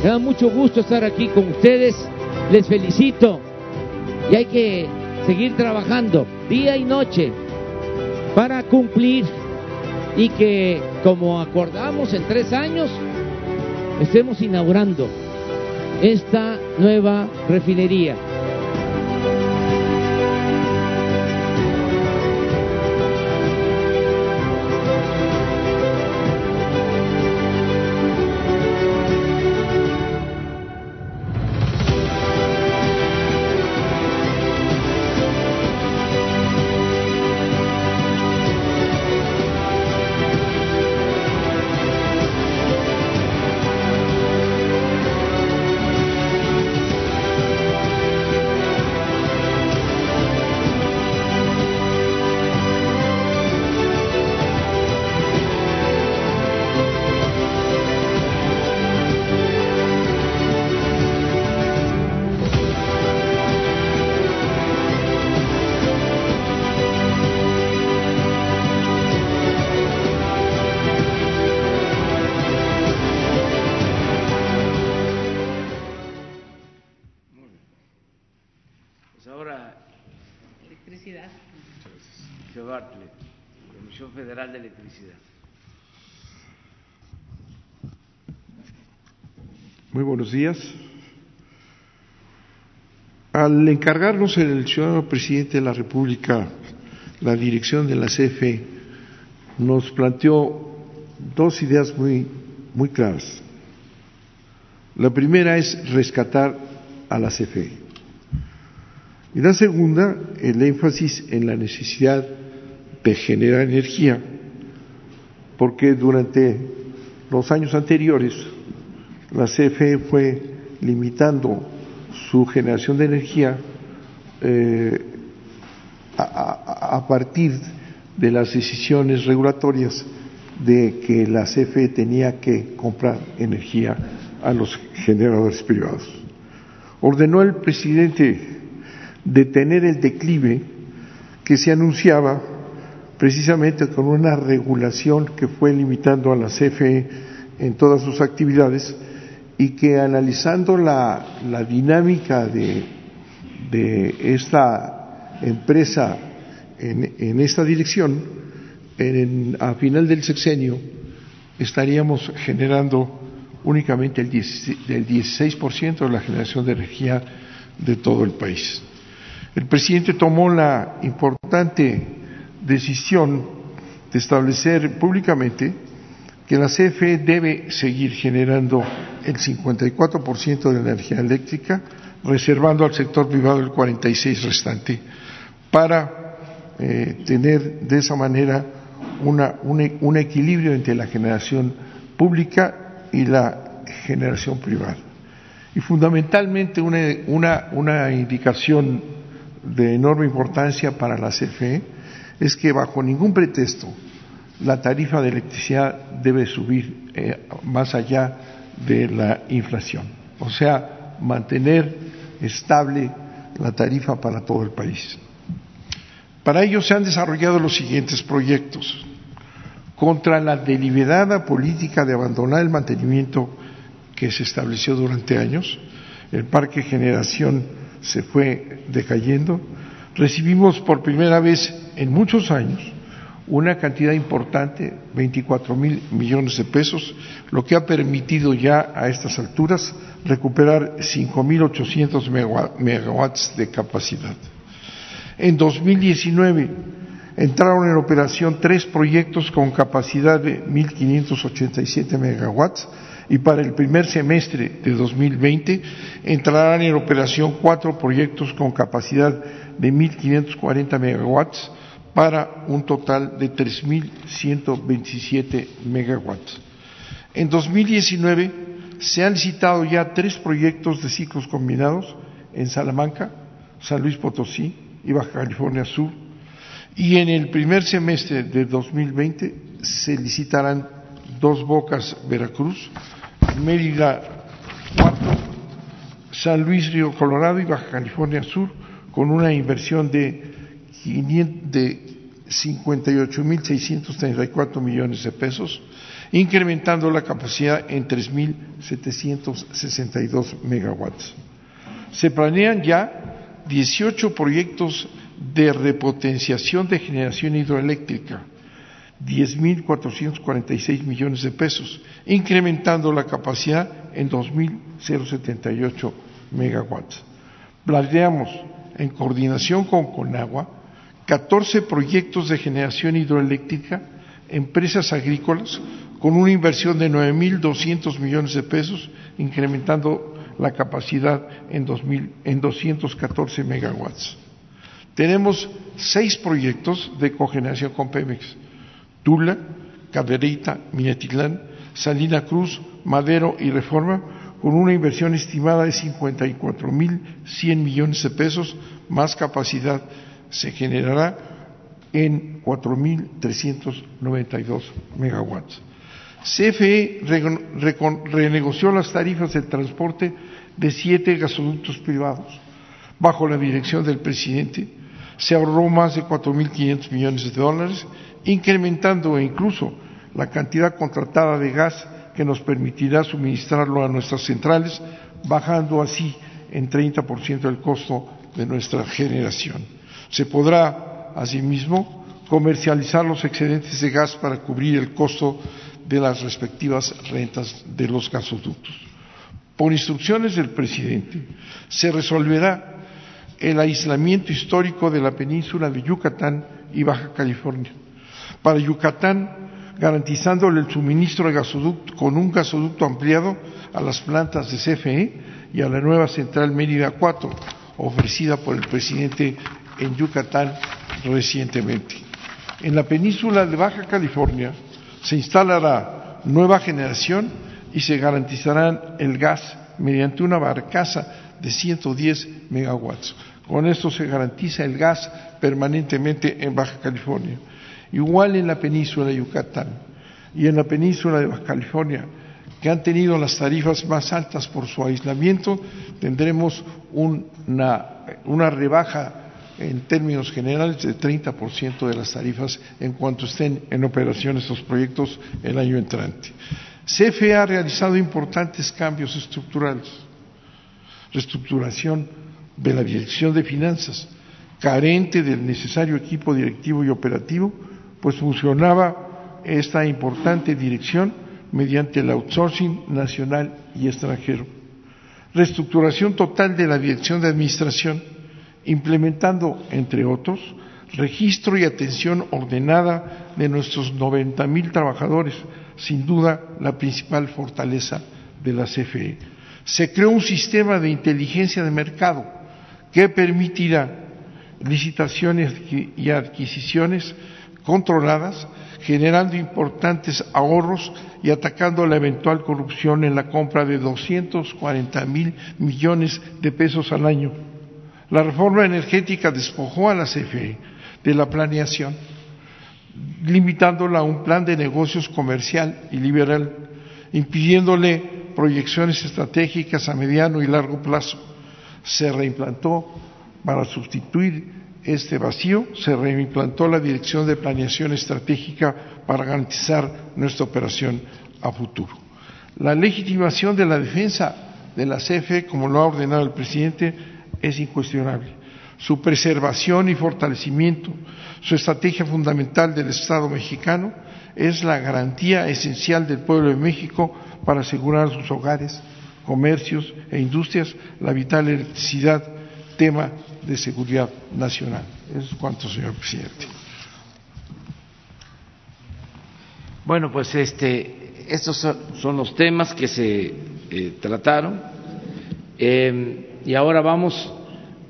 Me da mucho gusto estar aquí con ustedes. Les felicito. Y hay que seguir trabajando día y noche cumplir y que, como acordamos en tres años, estemos inaugurando esta nueva refinería. Buenos días. Al encargarnos el ciudadano presidente de la República la dirección de la CFE, nos planteó dos ideas muy, muy claras. La primera es rescatar a la CFE. Y la segunda, el énfasis en la necesidad de generar energía, porque durante los años anteriores la CFE fue limitando su generación de energía eh, a, partir de las decisiones regulatorias de que la CFE tenía que comprar energía a los generadores privados. Ordenó el presidente detener el declive que se anunciaba precisamente con una regulación que fue limitando a la CFE en todas sus actividades y que analizando la, dinámica de, de, esta empresa en, esta dirección, en, a final del sexenio estaríamos generando únicamente el, 10, el 16% de la generación de energía de todo el país. El presidente tomó la importante decisión de establecer públicamente que la CFE debe seguir generando el 54% de energía eléctrica, reservando al sector privado el 46% restante, para eh, tener de esa manera una, un, equilibrio entre la generación pública y la generación privada. Y fundamentalmente una indicación de enorme importancia para la CFE es que bajo ningún pretexto la tarifa de electricidad debe subir eh, más allá de la inflación, o sea, mantener estable la tarifa para todo el país. Para ello se han desarrollado los siguientes proyectos. Contra la deliberada política de abandonar el mantenimiento que se estableció durante años, el parque generación se fue decayendo, recibimos por primera vez en muchos años una cantidad importante, 24 mil millones de pesos, lo que ha permitido ya a estas alturas recuperar 5.800 megawatts de capacidad. En 2019 entraron en operación tres proyectos con capacidad de 1.587 megawatts y para el primer semestre de 2020 entrarán en operación cuatro proyectos con capacidad de 1.540 megawatts para un total de 3.127 megawatts. En 2019 se han licitado ya tres proyectos de ciclos combinados en Salamanca, San Luis Potosí y Baja California Sur, y en el primer semestre de 2020 se licitarán dos bocas Veracruz, Mérida 4, San Luis Río Colorado y Baja California Sur, con una inversión de, de 58.634 millones de pesos, incrementando la capacidad en 3.762 megawatts. Se planean ya 18 proyectos de repotenciación de generación hidroeléctrica, 10.446 millones de pesos, incrementando la capacidad en 2.078 megawatts. Planteamos, en coordinación con Conagua, 14 proyectos de generación hidroeléctrica, empresas agrícolas, con una inversión de 9.200 millones de pesos, incrementando la capacidad en, 2000, en 214 megawatts. Tenemos seis proyectos de cogeneración con Pemex, Tula, Cadereyta, Minatitlán, Salina Cruz, Madero y Reforma, con una inversión estimada de 54.100 millones de pesos, más capacidad se generará en 4.392 megawatts. CFE renegoció las tarifas del transporte de siete gasoductos privados bajo la dirección del presidente. Se ahorró más de 4.500 millones de dólares, incrementando incluso la cantidad contratada de gas que nos permitirá suministrarlo a nuestras centrales, bajando así en 30% el costo de nuestra generación. Se podrá, asimismo, comercializar los excedentes de gas para cubrir el costo de las respectivas rentas de los gasoductos. Por instrucciones del presidente, se resolverá el aislamiento histórico de la península de Yucatán y Baja California. Para Yucatán, garantizándole el suministro de gasoducto con un gasoducto ampliado a las plantas de CFE y a la nueva central Mérida 4, ofrecida por el presidente en Yucatán recientemente. En la península de Baja California, se instalará nueva generación y se garantizará el gas mediante una barcaza de 110 megawatts. Con esto se garantiza el gas permanentemente en Baja California. Igual en la península de Yucatán y en la península de Baja California, que han tenido las tarifas más altas por su aislamiento, tendremos una rebaja en términos generales de 30% de las tarifas en cuanto estén en operación estos proyectos el año entrante. CFE ha realizado importantes cambios estructurales, reestructuración de la Dirección de Finanzas, carente del necesario equipo directivo y operativo, pues funcionaba esta importante dirección mediante el outsourcing nacional y extranjero. Reestructuración total de la Dirección de Administración, implementando, entre otros, registro y atención ordenada de nuestros 90 mil trabajadores, sin duda la principal fortaleza de la CFE. Se creó un sistema de inteligencia de mercado que permitirá licitaciones y adquisiciones controladas, generando importantes ahorros y atacando la eventual corrupción en la compra de 240 mil millones de pesos al año la reforma energética despojó a la CFE de la planeación, limitándola a un plan de negocios comercial y liberal, impidiéndole proyecciones estratégicas a mediano y largo plazo. Se reimplantó para sustituir este vacío, se reimplantó la Dirección de Planeación Estratégica para garantizar nuestra operación a futuro. La legitimación de la defensa de la CFE, como lo ha ordenado el presidente, es incuestionable. Su preservación y fortalecimiento, su estrategia fundamental del Estado mexicano es la garantía esencial del pueblo de México para asegurar sus hogares, comercios e industrias la vital electricidad, tema de seguridad nacional. Eso es cuanto, señor presidente. Bueno, pues este, estos son los temas que se eh, trataron. Eh, y ahora vamos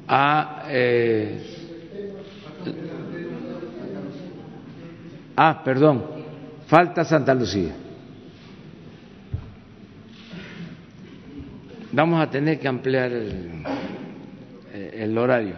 a... Eh, ah, perdón, falta Santa Lucía. Vamos a tener que ampliar el, el horario.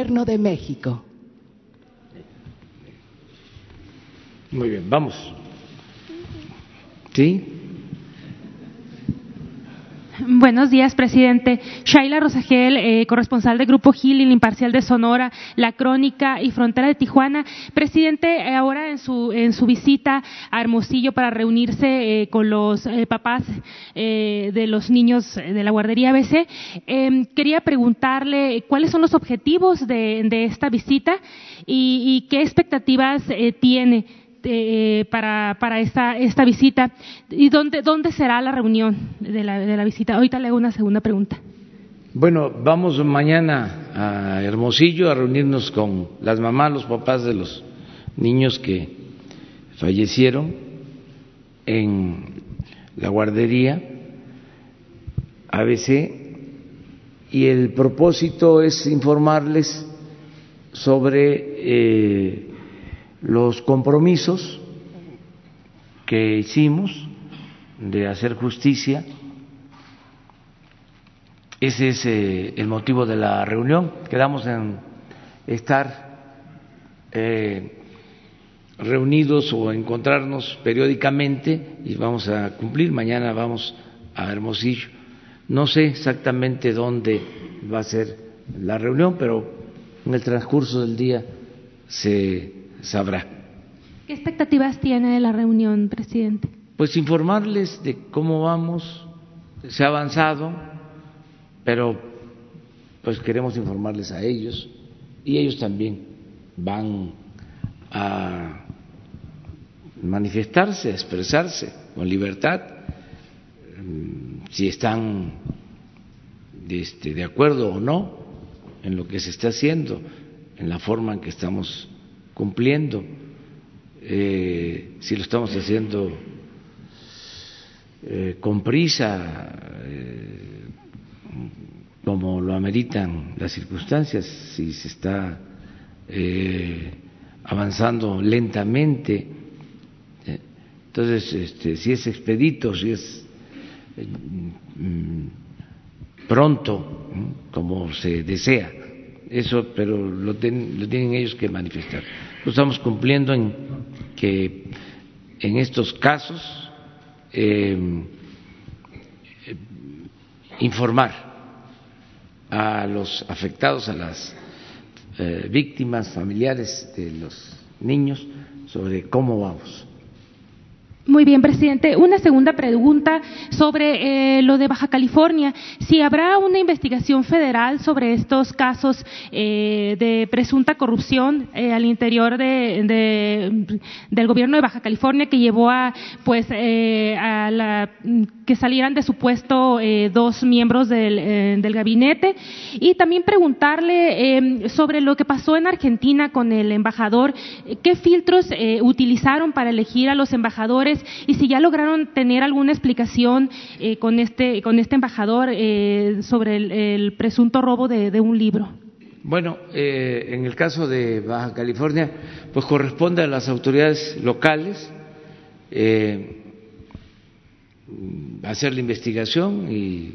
Gobierno de México. Muy bien, vamos. ¿Sí? Buenos días, presidente. Shaila Rosagel, eh, corresponsal del Grupo Gil, el Imparcial de Sonora, La Crónica y Frontera de Tijuana. Presidente, eh, ahora en su, en su visita a Hermosillo para reunirse eh, con los papás de los niños de la guardería ABC, em, quería preguntarle cuáles son los objetivos de, de esta visita y, y qué expectativas tiene eh, para, para esta, esta visita. ¿Y dónde, dónde será la reunión de la, de la visita? Ahorita le hago una segunda pregunta. Bueno, vamos mañana a Hermosillo a reunirnos con las mamás, los papás de los niños que fallecieron en la guardería ABC y el propósito es informarles sobre eh, los compromisos que hicimos de hacer justicia. Ese es eh, el motivo de la reunión. Quedamos en estar eh, reunidos o encontrarnos periódicamente y vamos a cumplir. Mañana vamos a Hermosillo. No sé exactamente dónde va a ser la reunión, pero en el transcurso del día se sabrá. ¿Qué expectativas tiene de la reunión, presidente? Pues informarles de cómo vamos, se ha avanzado, pero pues queremos informarles a ellos y ellos también van a manifestarse, a expresarse con libertad, mm, si están este, de acuerdo o no en lo que se está haciendo, en la forma en que estamos cumpliendo, eh, si lo estamos haciendo eh, con prisa, eh, como lo ameritan las circunstancias, si se está avanzando lentamente. Entonces, este, si es expedito, si es mm, pronto, como se desea, eso, pero lo, lo tienen ellos que manifestar estamos cumpliendo en que en estos casos eh, informar a los afectados, a las eh, víctimas familiares de los niños sobre cómo vamos. Muy bien, presidente. Una segunda pregunta sobre eh, lo de Baja California. Si habrá una investigación federal sobre estos casos eh, de presunta corrupción eh, al interior de, del gobierno de Baja California que llevó a, pues, a la, que salieran de su puesto dos miembros del, del, gabinete. Y también preguntarle sobre lo que pasó en Argentina con el embajador. ¿Qué filtros utilizaron para elegir a los embajadores? Y si ya lograron tener alguna explicación eh, con, este, con este embajador eh, sobre el, presunto robo de, un libro. Bueno, eh, en el caso de Baja California, pues corresponde a las autoridades locales hacer la investigación y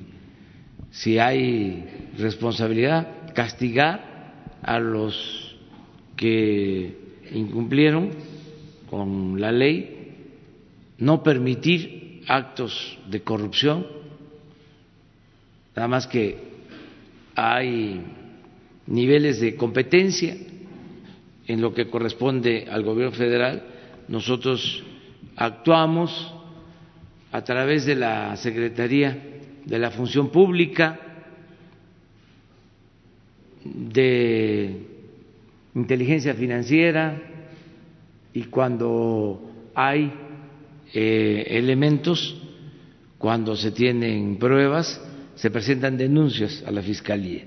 si hay responsabilidad, castigar a los que incumplieron con la ley no permitir actos de corrupción, nada más que hay niveles de competencia en lo que corresponde al gobierno federal, nosotros actuamos a través de la Secretaría de la Función Pública, de inteligencia financiera, y cuando hay eh, elementos, cuando se tienen pruebas, se presentan denuncias a la Fiscalía.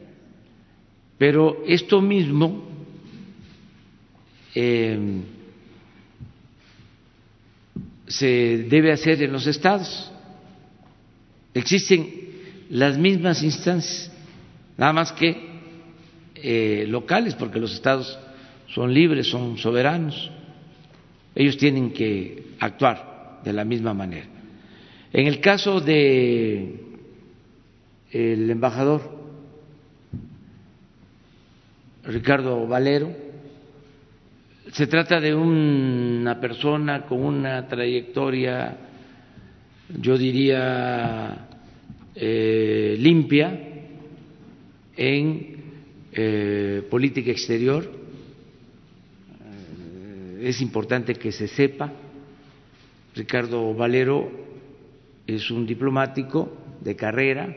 Pero esto mismo eh, se debe hacer en los estados. Existen las mismas instancias, nada más que eh, locales, porque los estados son libres, son soberanos. Ellos tienen que actuar de la misma manera. En el caso de el embajador, Ricardo Valero. Se trata de una persona con una trayectoria, yo diría, eh, limpia en eh, política exterior. Eh, es importante que se sepa. Ricardo Valero es un diplomático de carrera,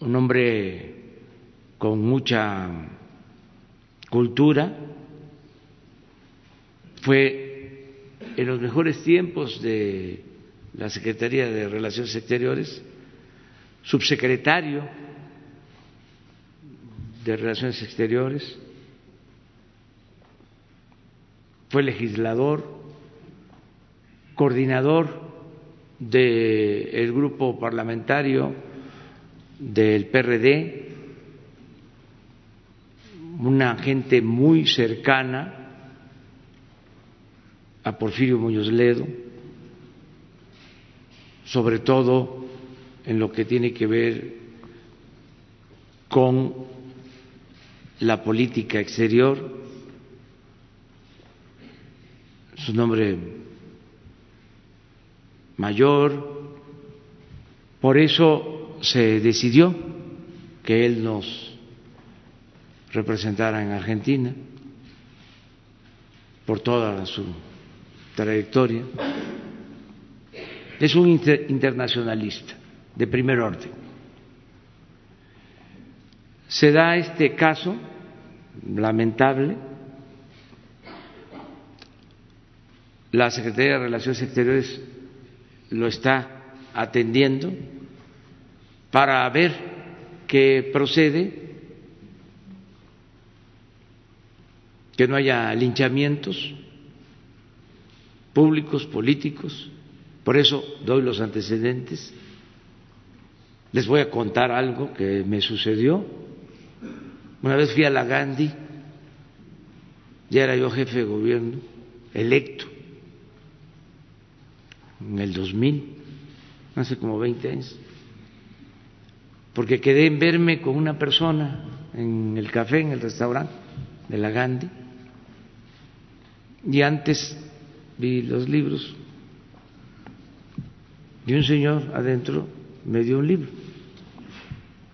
un hombre con mucha cultura, fue en los mejores tiempos de la Secretaría de Relaciones Exteriores, subsecretario de Relaciones Exteriores, fue legislador, coordinador del grupo parlamentario del PRD, una gente muy cercana a Porfirio Muñoz Ledo, sobre todo en lo que tiene que ver con la política exterior. Su nombre mayor, por eso se decidió que él nos representara en Argentina por toda su trayectoria. Es un internacionalista de primer orden. Se da este caso lamentable. La Secretaría de Relaciones Exteriores lo está atendiendo para ver qué procede, que no haya linchamientos públicos, políticos. Por eso doy los antecedentes. Les voy a contar algo que me sucedió. Una vez fui a la Gandhi, ya era yo jefe de gobierno, electo, en el 2000, hace como 20 años, porque quedé en verme con una persona en el café, en el restaurante de la Gandhi, y antes vi los libros y un señor adentro me dio un libro,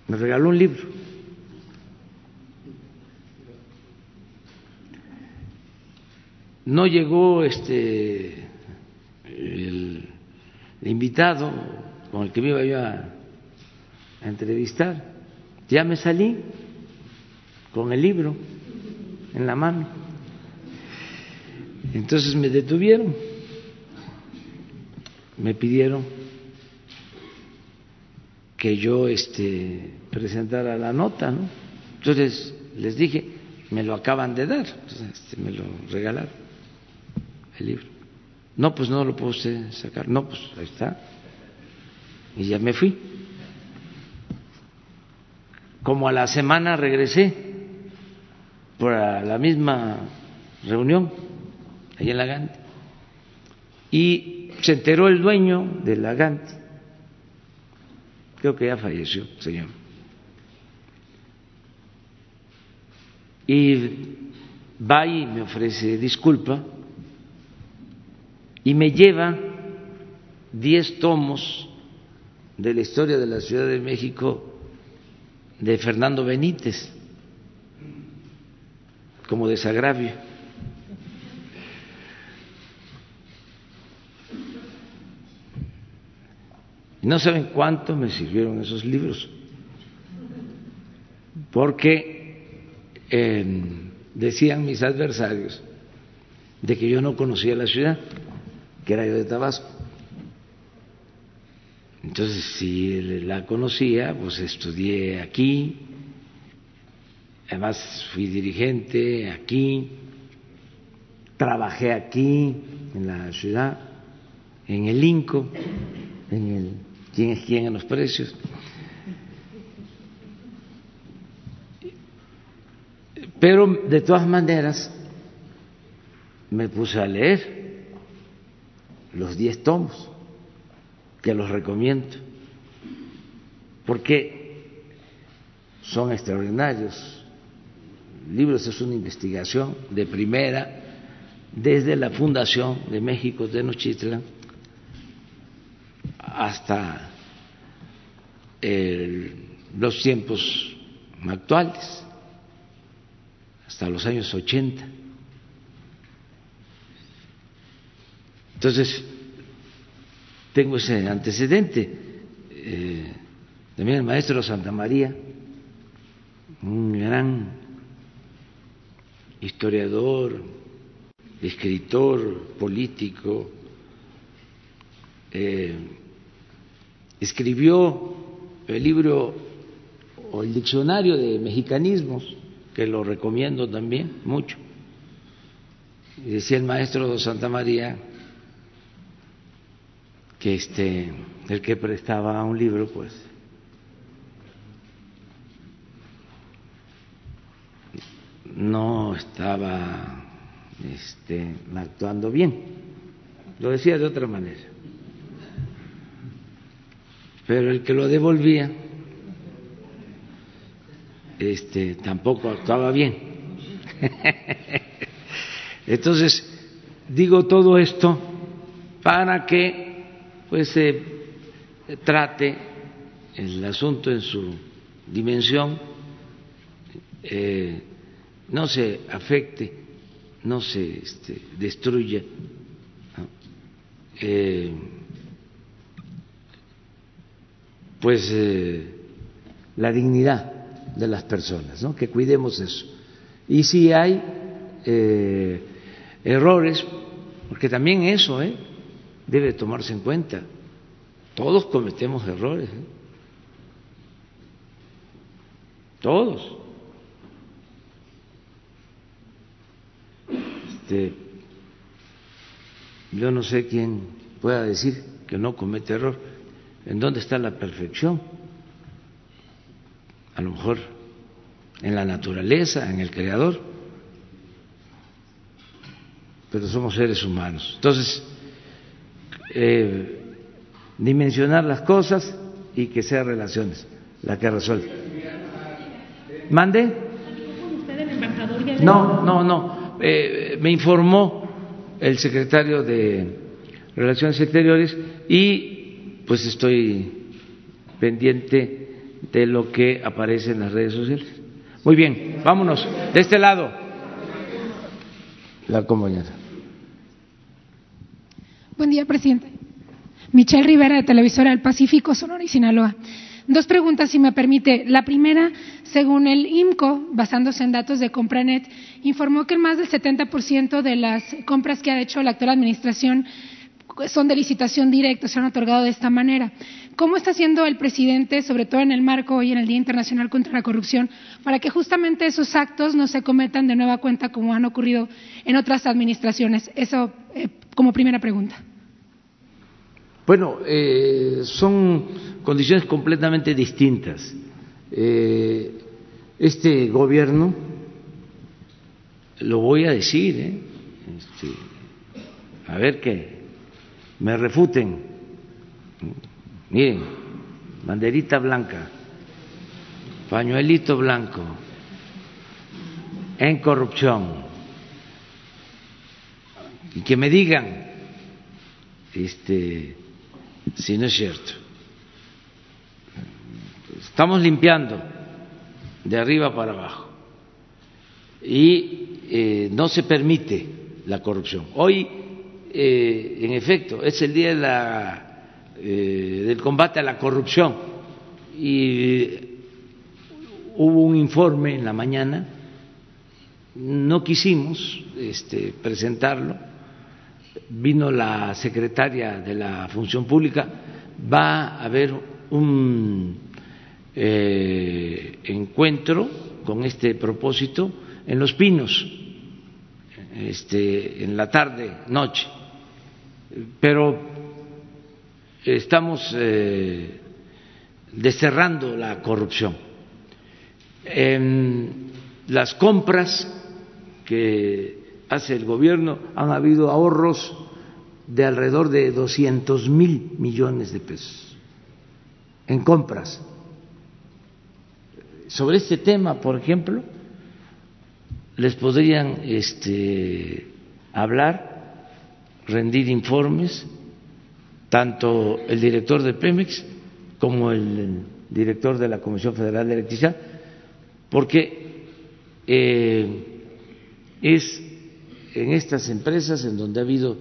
me regaló un libro. No llegó este el, invitado con el que me iba yo a, entrevistar. Ya me salí con el libro en la mano. Entonces me detuvieron, me pidieron que yo este, presentara la nota, ¿no? Entonces les dije, me lo acaban de dar, este, me lo regalaron, el libro. No, pues no lo puedo usted sacar, no, pues ahí está. Y ya me fui. Como a la semana regresé por la misma reunión, ahí en la Gante, y se enteró el dueño de la Gante Creo que ya falleció, señor. Y va y me ofrece disculpa y me lleva diez tomos de la historia de la Ciudad de México de Fernando Benítez como desagravio. No saben cuánto me sirvieron esos libros, porque em, decían mis adversarios de que yo no conocía la ciudad, que era yo de Tabasco. Entonces, si la conocía, pues estudié aquí, además fui dirigente aquí, trabajé aquí, en la ciudad, en el INCO, en el quién es quién en los precios. Pero de todas maneras me puse a leer los diez tomos, que los recomiendo, porque son extraordinarios. Libros es una investigación de primera desde la fundación de México de Tenochtitlan hasta los tiempos actuales, hasta los años 80. Entonces, tengo ese antecedente. Eh, también el maestro Santa María, un gran historiador, escritor, político, eh, escribió el libro o el diccionario de mexicanismos, que lo recomiendo también mucho. Y decía el maestro Santa María que este el que prestaba un libro, pues no estaba este, actuando bien. Lo decía de otra manera. Pero el que lo devolvía este, tampoco actuaba bien. Entonces, digo todo esto para que pues se trate el asunto en su dimensión, eh, no se afecte, no se este, destruya eh, pues eh, la dignidad de las personas, ¿no? que cuidemos eso. Y si hay errores, porque también eso, ¿eh? Debe tomarse en cuenta. Todos cometemos errores. ¿eh? Todos. Este, yo no sé quién pueda decir que no comete error. ¿En dónde está la perfección? A lo mejor en la naturaleza, en el creador. Pero somos seres humanos. Entonces, eh, dimensionar las cosas y que sean relaciones la que resuelve. ¿Mande? No, no, no. Eh, me informó el secretario de Relaciones Exteriores y pues estoy pendiente de lo que aparece en las redes sociales. Muy bien, vámonos. De este lado. La compañera. Buen día, presidente. Michelle Rivera, de Televisora del Pacífico, Sonora y Sinaloa. Dos preguntas, si me permite. La primera, según el IMCO, basándose en datos de Compranet, informó que más del 70% de las compras que ha hecho la actual administración son de licitación directa, se han otorgado de esta manera. ¿Cómo está haciendo el presidente, sobre todo en el marco hoy en el Día Internacional contra la Corrupción, para que justamente esos actos no se cometan de nueva cuenta como han ocurrido en otras administraciones? Eso eh, como primera pregunta. Bueno, eh, son condiciones completamente distintas. Eh, este gobierno, lo voy a decir, ¿eh? este, a ver que me refuten. Miren, banderita blanca, pañuelito blanco, en corrupción. Y que me digan, este, si no es cierto. Estamos limpiando de arriba para abajo y eh, no se permite la corrupción. Hoy, eh, en efecto, es el día de la, eh, del combate a la corrupción y hubo un informe en la mañana, no quisimos este, presentarlo vino la secretaria de la Función Pública, va a haber un eh, encuentro con este propósito en Los Pinos, este, en la tarde, noche, pero estamos eh, desterrando la corrupción. En las compras que hace el gobierno han habido ahorros de alrededor de 200 mil millones de pesos en compras. sobre este tema, por ejemplo, les podrían este, hablar, rendir informes, tanto el director de Pemex como el director de la Comisión Federal de Electricidad, porque eh, es en estas empresas en donde ha habido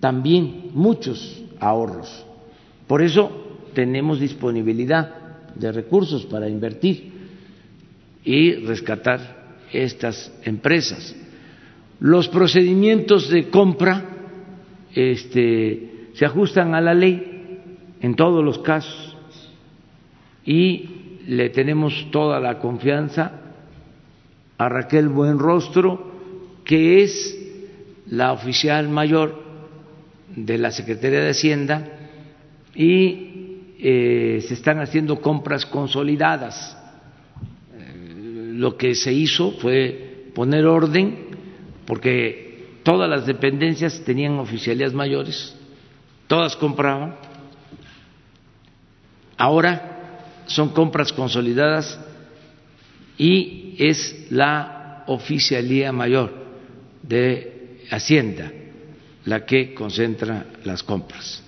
también muchos ahorros. Por eso tenemos disponibilidad de recursos para invertir y rescatar estas empresas. Los procedimientos de compra este, se ajustan a la ley en todos los casos y le tenemos toda la confianza a Raquel Buenrostro, que es la oficial mayor de la Secretaría de Hacienda y eh, se están haciendo compras consolidadas. Eh, lo que se hizo fue poner orden porque todas las dependencias tenían oficialías mayores, todas compraban. Ahora son compras consolidadas y es la oficialía mayor de Hacienda la que concentra las compras.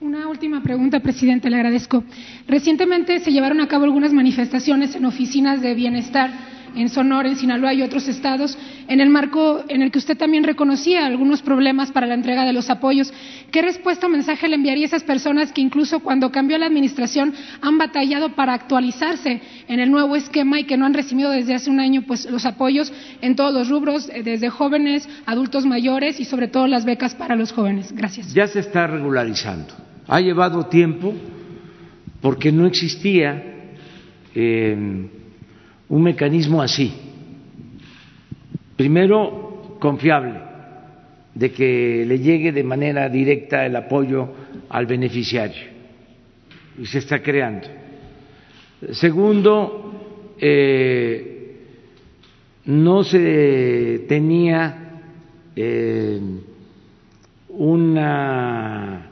Una última pregunta, presidente, le agradezco. Recientemente se llevaron a cabo algunas manifestaciones en oficinas de bienestar en Sonora, en Sinaloa y otros estados, en el marco en el que usted también reconocía algunos problemas para la entrega de los apoyos. ¿Qué respuesta o mensaje le enviaría a esas personas que incluso cuando cambió la administración han batallado para actualizarse en el nuevo esquema y que no han recibido desde hace un año pues, los apoyos en todos los rubros, eh, desde jóvenes, adultos mayores y sobre todo las becas para los jóvenes? Gracias. Ya se está regularizando ha llevado tiempo porque no existía eh, un mecanismo así. Primero, confiable, de que le llegue de manera directa el apoyo al beneficiario. Y se está creando. Segundo, eh, no se tenía eh, una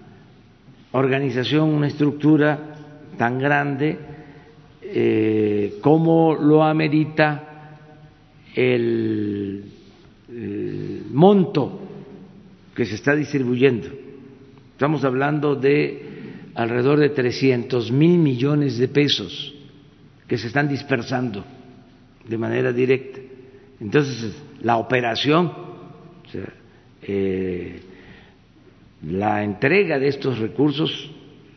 organización, una estructura tan grande eh, como lo amerita el, monto que se está distribuyendo. Estamos hablando de alrededor de 300 mil millones de pesos que se están dispersando de manera directa. Entonces, la operación, eh, la entrega de estos recursos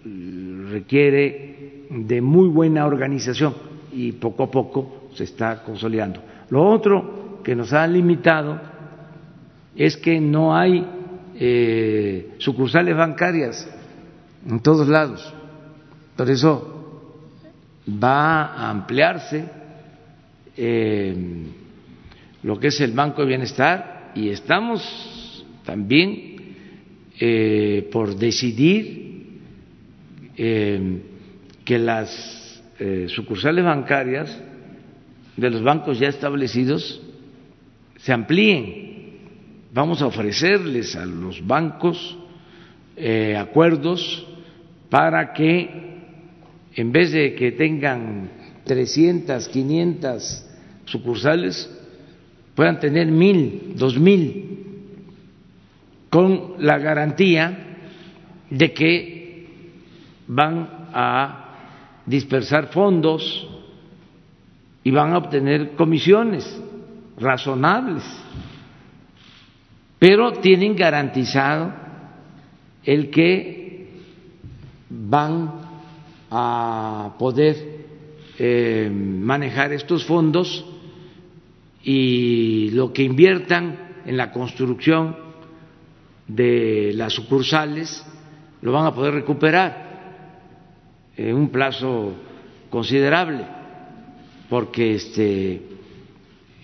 eh, requiere de muy buena organización y poco a poco se está consolidando. Lo otro que nos ha limitado es que no hay eh, sucursales bancarias en todos lados. Por eso va a ampliarse eh, lo que es el Banco de Bienestar y estamos también eh, por decidir eh, que las eh, sucursales bancarias de los bancos ya establecidos se amplíen. Vamos a ofrecerles a los bancos acuerdos para que en vez de que tengan 300, 500 sucursales, puedan tener mil, dos mil con la garantía de que van a dispersar fondos y van a obtener comisiones razonables, pero tienen garantizado el que van a poder eh, manejar estos fondos y lo que inviertan en la construcción de las sucursales lo van a poder recuperar en un plazo considerable, porque este,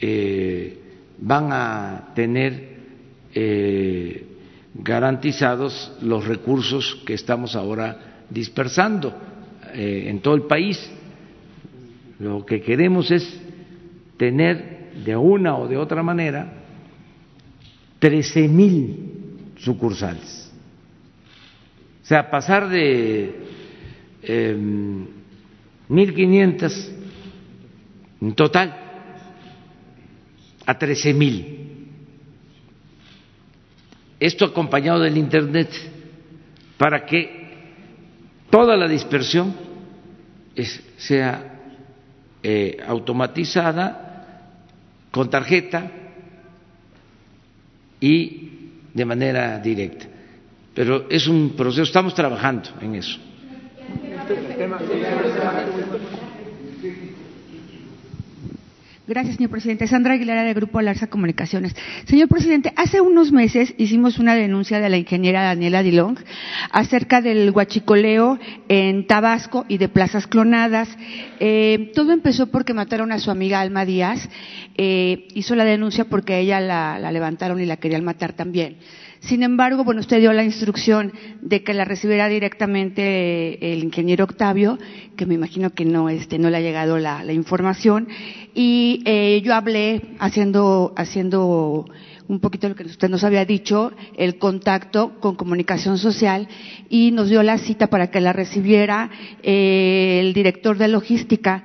eh, van a tener eh, garantizados los recursos que estamos ahora dispersando eh, en todo el país. Lo que queremos es tener de una o de otra manera trece mil sucursales. O sea, pasar de eh, 1.500 en total a 13 mil. Esto acompañado del Internet para que toda la dispersión sea eh, automatizada con tarjeta y de manera directa. Pero es un proceso, estamos trabajando en eso. Gracias, señor presidente. Sandra Aguilera, del Grupo Alarza Comunicaciones. Señor presidente, hace unos meses hicimos una denuncia de la ingeniera Daniela Dilong acerca del huachicoleo en Tabasco y de plazas clonadas. Eh, todo empezó porque mataron a su amiga Alma Díaz. Eh, hizo la denuncia porque ella la, la levantaron y la querían matar también. Sin embargo, bueno, usted dio la instrucción de que la recibiera directamente el ingeniero Octavio, que me imagino que no, este, no le ha llegado la, información, y eh, yo hablé haciendo, haciendo un poquito lo que usted nos había dicho, el contacto con comunicación social y nos dio la cita para que la recibiera eh, el director de logística,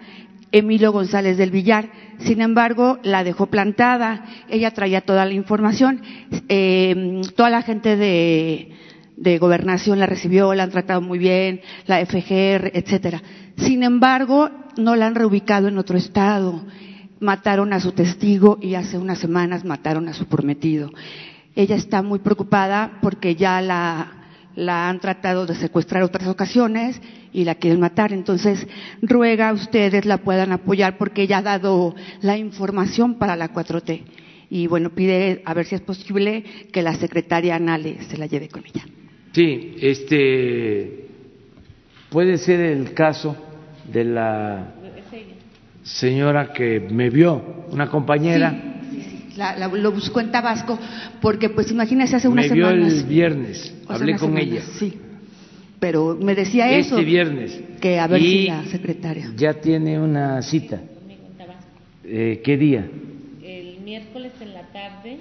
Emilio González del Villar sin embargo, la dejó plantada, ella traía toda la información, eh, toda la gente de, gobernación la recibió, la han tratado muy bien, la FGR, etcétera. Sin embargo, no la han reubicado en otro estado. Mataron a su testigo y hace unas semanas mataron a su prometido. Ella está muy preocupada porque ya la, la han tratado de secuestrar otras ocasiones y la quieren matar. Entonces, ruega a ustedes la puedan apoyar porque ella ha dado la información para la 4T. Y bueno, pide a ver si es posible que la secretaria Anale se la lleve con ella. Sí, este puede ser el caso de la señora que me vio, una compañera. La, lo buscó en Tabasco porque, pues, imagínese hace unas me vio semanas. el viernes, hablé con ella. Sí pero me decía este eso. viernes. Que a ver si la secretaria. Ya tiene una cita. Eh, ¿Qué día? El miércoles en la tarde.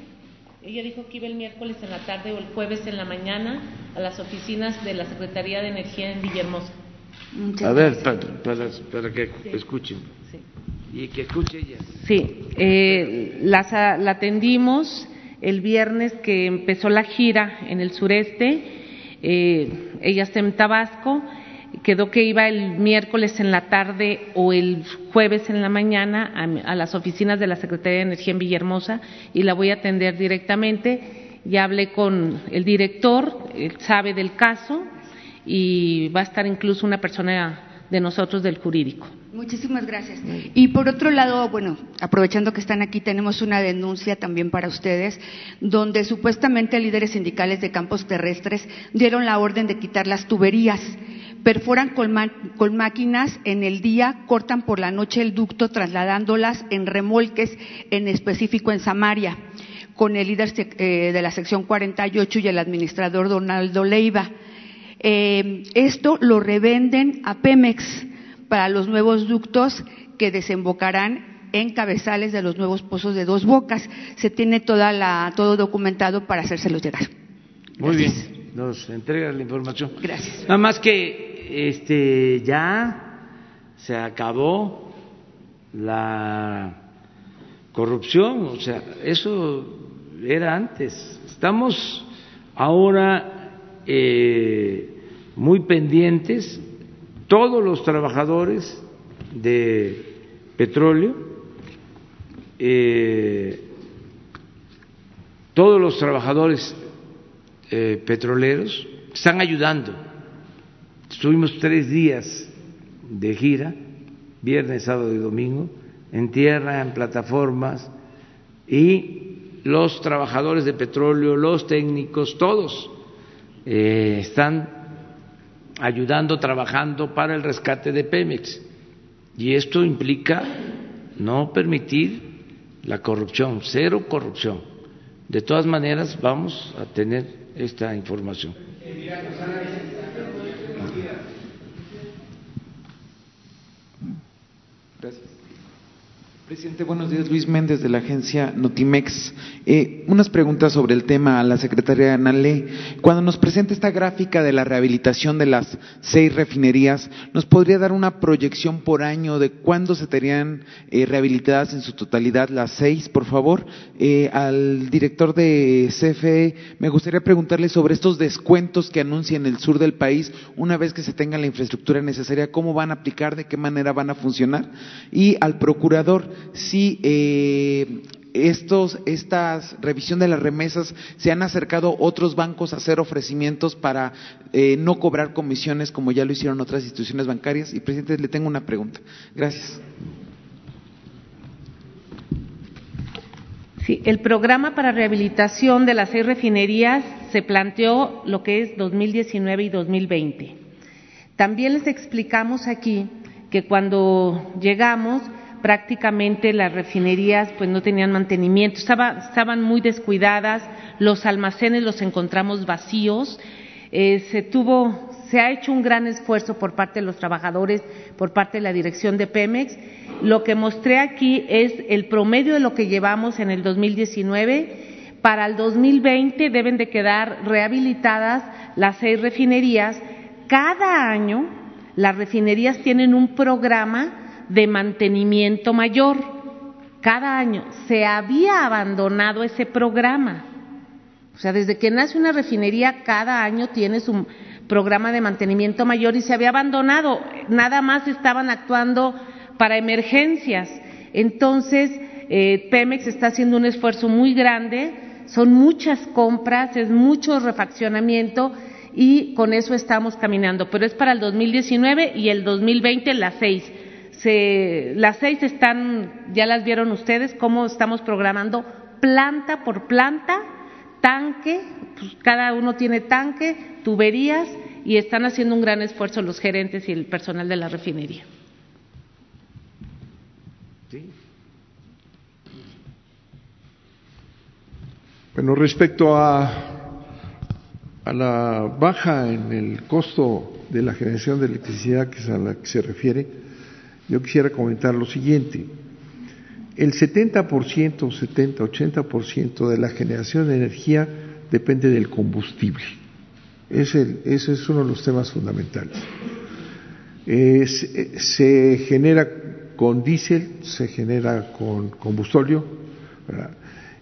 Ella dijo que iba el miércoles en la tarde o el jueves en la mañana a las oficinas de la Secretaría de Energía en Villahermosa. a ver, para, para, que escuchen. Sí. Y que escuche ella. Sí, eh, la, la atendimos el viernes que empezó la gira en el sureste eh, ella está en Tabasco, quedó que iba el miércoles en la tarde o el jueves en la mañana a, las oficinas de la Secretaría de Energía en Villahermosa y la voy a atender directamente. Ya hablé con el director, él sabe del caso y va a estar incluso una persona de nosotros del jurídico. Muchísimas gracias. Y por otro lado, bueno, aprovechando que están aquí, tenemos una denuncia también para ustedes, donde supuestamente líderes sindicales de campos terrestres dieron la orden de quitar las tuberías, perforan con, con máquinas en el día, cortan por la noche el ducto trasladándolas en remolques, en específico en Samaria, con el líder eh, de la sección 48 y el administrador Donaldo Leiva. Eh, esto lo revenden a Pemex para los nuevos ductos que desembocarán en cabezales de los nuevos pozos de dos bocas. Se tiene toda la, todo documentado para hacérselos llegar. Muy bien, nos entrega la información. Gracias. Nada más que este ya se acabó la corrupción, o sea, eso era antes. Estamos ahora eh, muy pendientes todos los trabajadores de petróleo, eh, todos los trabajadores eh, petroleros están ayudando. Estuvimos tres días de gira, viernes, sábado y domingo, en tierra, en plataformas, y los trabajadores de petróleo, los técnicos, todos eh, están ayudando, trabajando para el rescate de Pemex. Y esto implica no permitir la corrupción, cero corrupción. De todas maneras, vamos a tener esta información. Gracias. Presidente. Buenos días. Luis Méndez de la agencia Notimex. Eh, unas preguntas sobre el tema a la secretaria Nale. Cuando nos presenta esta gráfica de la rehabilitación de las seis refinerías, ¿nos podría dar una proyección por año de cuándo se estarían eh, rehabilitadas en su totalidad las seis, por favor? Eh, al director de CFE, me gustaría preguntarle sobre estos descuentos que anuncia en el sur del país, una vez que se tenga la infraestructura necesaria, ¿cómo van a aplicar? ¿De qué manera van a funcionar? Y al procurador, si eh, estos, estas revisión de las remesas se han acercado otros bancos a hacer ofrecimientos para eh, no cobrar comisiones como ya lo hicieron otras instituciones bancarias. Y presidente, le tengo una pregunta. Gracias. Sí, el programa para rehabilitación de las seis refinerías se planteó lo que es 2019 y 2020. También les explicamos aquí que cuando llegamos prácticamente las refinerías pues no tenían mantenimiento, estaban muy descuidadas, los almacenes los encontramos vacíos, eh, se tuvo, se ha hecho un gran esfuerzo por parte de los trabajadores, por parte de la dirección de Pemex. Lo que mostré aquí es el promedio de lo que llevamos en el 2019. Para el 2020 deben de quedar rehabilitadas las seis refinerías. Cada año las refinerías tienen un programa de mantenimiento mayor. Cada año se había abandonado ese programa. O sea, desde que nace una refinería, cada año tiene su programa de mantenimiento mayor y se había abandonado. Nada más estaban actuando para emergencias. Entonces, eh, Pemex está haciendo un esfuerzo muy grande, son muchas compras, es mucho refaccionamiento y con eso estamos caminando. Pero es para el 2019 y el 2020 las seis las seis están, ya las vieron ustedes, cómo estamos programando planta por planta, tanque, pues cada uno tiene tanque, tuberías y están haciendo un gran esfuerzo los gerentes y el personal de la refinería. Bueno, respecto a, a la baja en el costo de la generación de electricidad, que es a la que se refiere, yo quisiera comentar lo siguiente. El 70%, 70, 80% de la generación de energía depende del combustible. Ese, es uno de los temas fundamentales. se genera con diésel, se genera con combustóleo,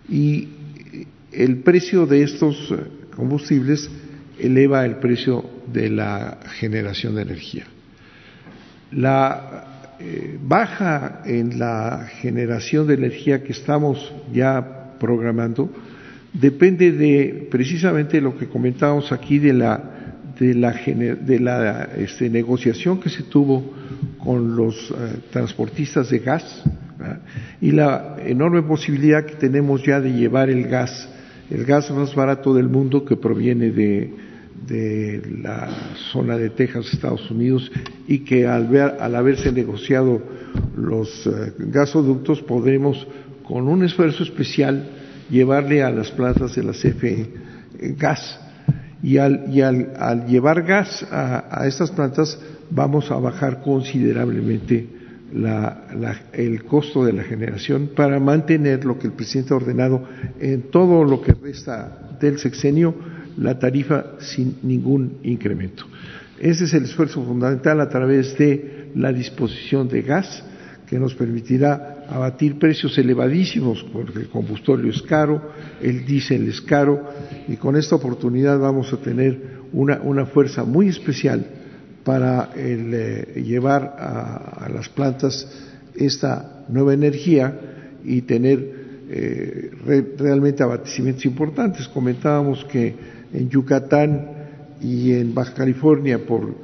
y el precio de estos combustibles eleva el precio de la generación de energía. La eh, baja en la generación de energía que estamos ya programando depende de precisamente lo que comentábamos aquí de la de la, de la este, negociación que se tuvo con los eh, transportistas de gas y la enorme posibilidad que tenemos ya de llevar el gas, el gas más barato del mundo que proviene de, de la zona de Texas, Estados Unidos, y que al, ver, al haberse negociado los eh, gasoductos podremos, con un esfuerzo especial, llevarle a las plantas de la CFE gas. Y, al, y al, llevar gas a, estas plantas vamos a bajar considerablemente el costo de la generación para mantener lo que el presidente ha ordenado en todo lo que resta del sexenio la tarifa sin ningún incremento. Ese es el esfuerzo fundamental a través de la disposición de gas que nos permitirá abatir precios elevadísimos porque el combustorio es caro, el diésel es caro y con esta oportunidad vamos a tener una, fuerza muy especial para eh, llevar a, las plantas esta nueva energía y tener eh, realmente abatecimientos importantes. Comentábamos que en Yucatán y en Baja California por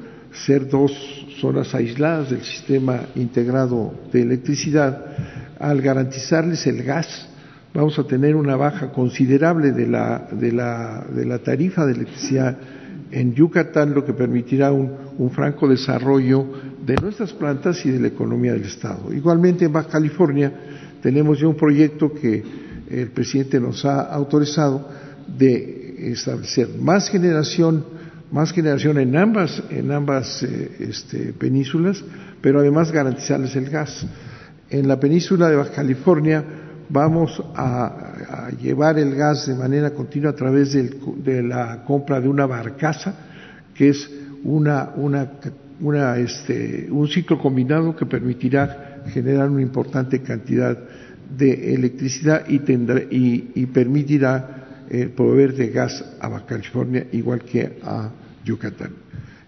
ser dos zonas aisladas del sistema integrado de electricidad, al garantizarles el gas, vamos a tener una baja considerable de la, de la, de la tarifa de electricidad en Yucatán, lo que permitirá un, un, franco desarrollo de nuestras plantas y de la economía del Estado. Igualmente en Baja California tenemos ya un proyecto que el presidente nos ha autorizado de establecer más generación, más generación en ambas, en ambas eh, este, penínsulas, pero además garantizarles el gas. En la península de Baja California vamos a, llevar el gas de manera continua a través de la compra de una barcaza, que es una, una, este, un ciclo combinado que permitirá generar una importante cantidad de electricidad y, tendrá, y, permitirá eh, proveer de gas a Baja California igual que a Yucatán.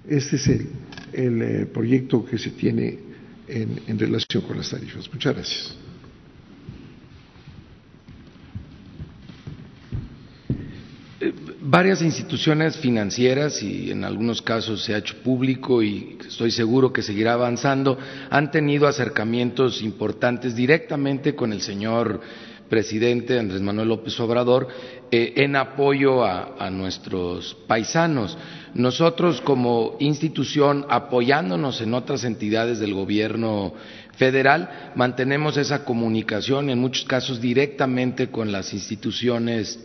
Este es el, eh, proyecto que se tiene en, en relación con las tarifas. Muchas gracias. Varias instituciones financieras, y en algunos casos se ha hecho público y estoy seguro que seguirá avanzando, han tenido acercamientos importantes directamente con el señor presidente Andrés Manuel López Obrador eh, en apoyo a, nuestros paisanos. Nosotros como institución, apoyándonos en otras entidades del gobierno federal, mantenemos esa comunicación, en muchos casos directamente con las instituciones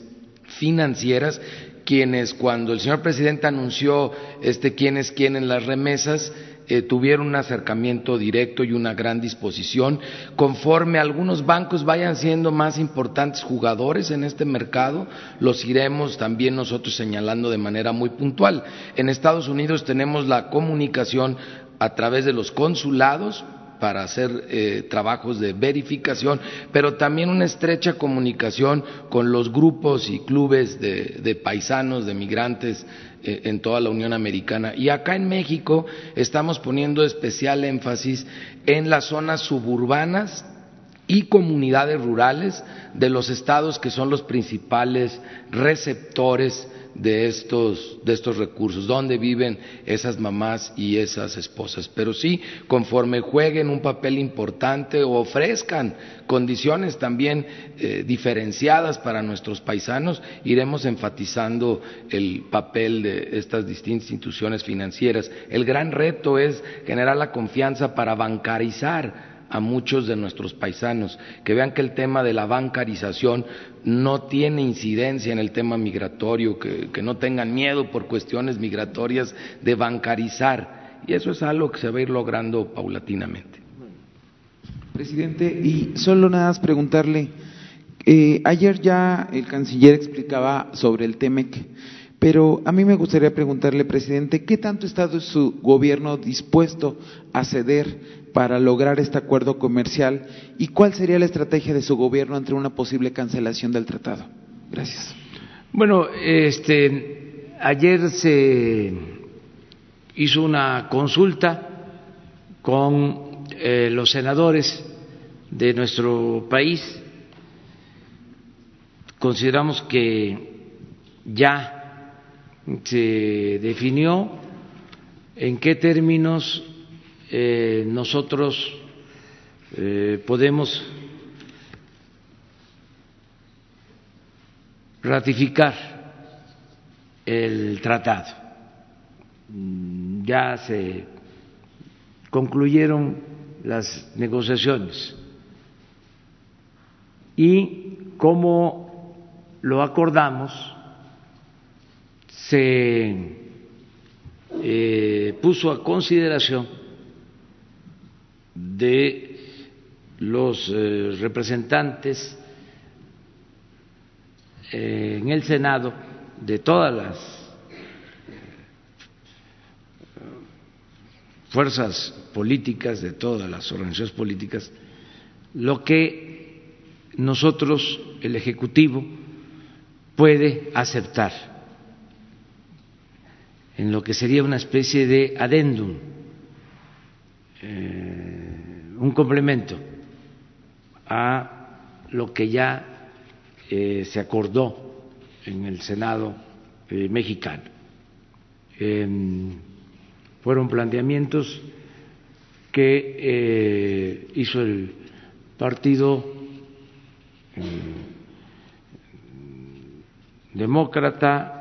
financieras quienes cuando el señor presidente anunció este quién es quién en las remesas, eh, tuvieron un acercamiento directo y una gran disposición. Conforme algunos bancos vayan siendo más importantes jugadores en este mercado, los iremos también nosotros señalando de manera muy puntual. En Estados Unidos tenemos la comunicación a través de los consulados para hacer eh, trabajos de verificación, pero también una estrecha comunicación con los grupos y clubes de, paisanos, de migrantes en toda la Unión Americana. Y acá en México estamos poniendo especial énfasis en las zonas suburbanas y comunidades rurales de los estados que son los principales receptores de estos, de estos recursos, dónde viven esas mamás y esas esposas. Pero sí, conforme jueguen un papel importante o ofrezcan condiciones también eh, diferenciadas para nuestros paisanos, iremos enfatizando el papel de estas distintas instituciones financieras. El gran reto es generar la confianza para bancarizar a muchos de nuestros paisanos, que vean que el tema de la bancarización no tiene incidencia en el tema migratorio, que, no tengan miedo por cuestiones migratorias de bancarizar. Y eso es algo que se va a ir logrando paulatinamente. Presidente, y solo nada más preguntarle, eh, ayer ya el canciller explicaba sobre el TEMEC, pero a mí me gustaría preguntarle, presidente, ¿qué tanto estado su gobierno dispuesto a ceder para lograr este acuerdo comercial y cuál sería la estrategia de su gobierno ante una posible cancelación del tratado. Gracias. Bueno, este, ayer se hizo una consulta con eh, los senadores de nuestro país. Consideramos que ya se definió en qué términos eh, nosotros eh, podemos ratificar el tratado. Mm, ya se concluyeron las negociaciones y como lo acordamos, se eh, puso a consideración de los eh, representantes eh, en el Senado de todas las fuerzas políticas, de todas las organizaciones políticas, lo que nosotros, el Ejecutivo, puede aceptar en lo que sería una especie de adendum. Eh, un complemento a lo que ya eh, se acordó en el Senado eh, mexicano. Em, fueron planteamientos que eh, hizo el Partido em, Demócrata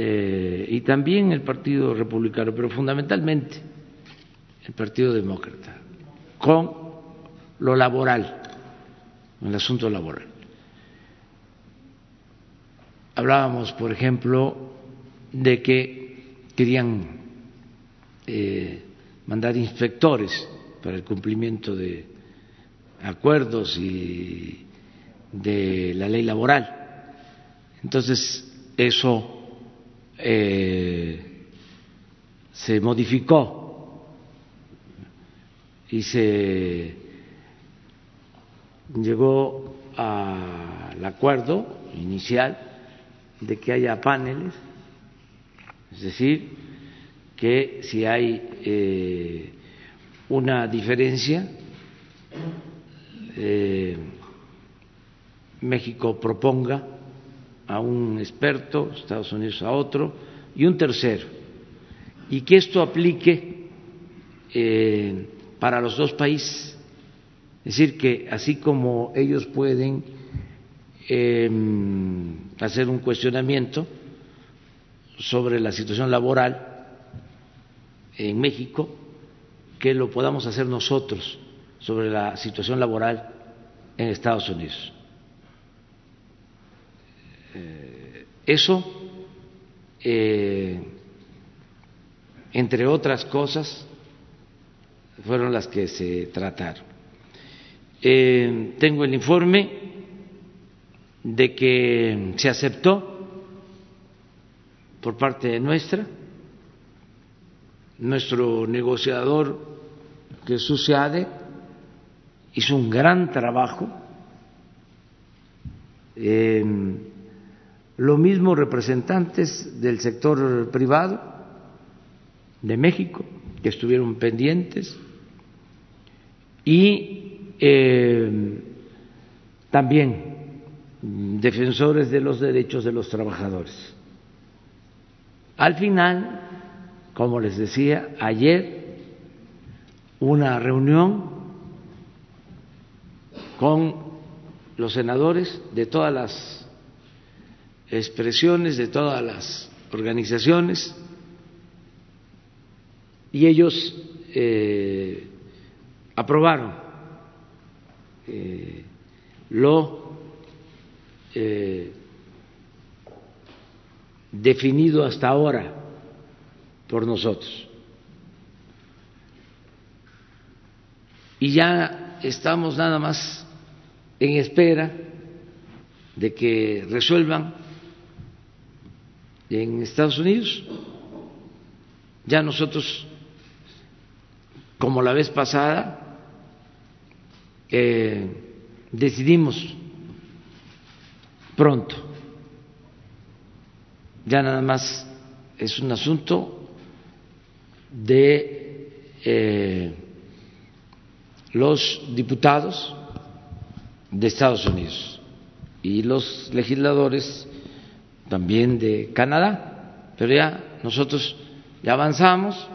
y también el Partido Republicano, pero fundamentalmente el Partido Demócrata con lo laboral, el asunto laboral. Hablábamos, por ejemplo, de que querían eh, mandar inspectores para el cumplimiento de acuerdos y de la ley laboral. Entonces, eso eh, se modificó y se llegó al acuerdo inicial de que haya paneles, es decir, que si hay eh, una diferencia, eh, México proponga a un experto, Estados Unidos a otro y un tercero, y que esto aplique eh, para los dos países. Es decir, que así como ellos pueden em, hacer un cuestionamiento sobre la situación laboral en México, que lo podamos hacer nosotros sobre la situación laboral en Estados Unidos. Eh, eso, eh, entre otras cosas, fueron las que se trataron. Eh, tengo el informe de que se aceptó por parte nuestra, nuestro negociador Jesús Seade hizo un gran trabajo. Lo mismo representantes del sector privado de México, que estuvieron pendientes, y eh, también defensores de los derechos de los trabajadores. Al final, como les decía, ayer una reunión con los senadores de todas las expresiones de todas las organizaciones y ellos eh, aprobaron eh, lo eh, definido hasta ahora por nosotros. Y ya estamos nada más en espera de que resuelvan en Estados Unidos. Ya nosotros, como la vez pasada, eh, decidimos pronto. Ya nada más es un asunto de eh, los diputados de Estados Unidos y los legisladores también de Canadá, pero ya nosotros ya avanzamos,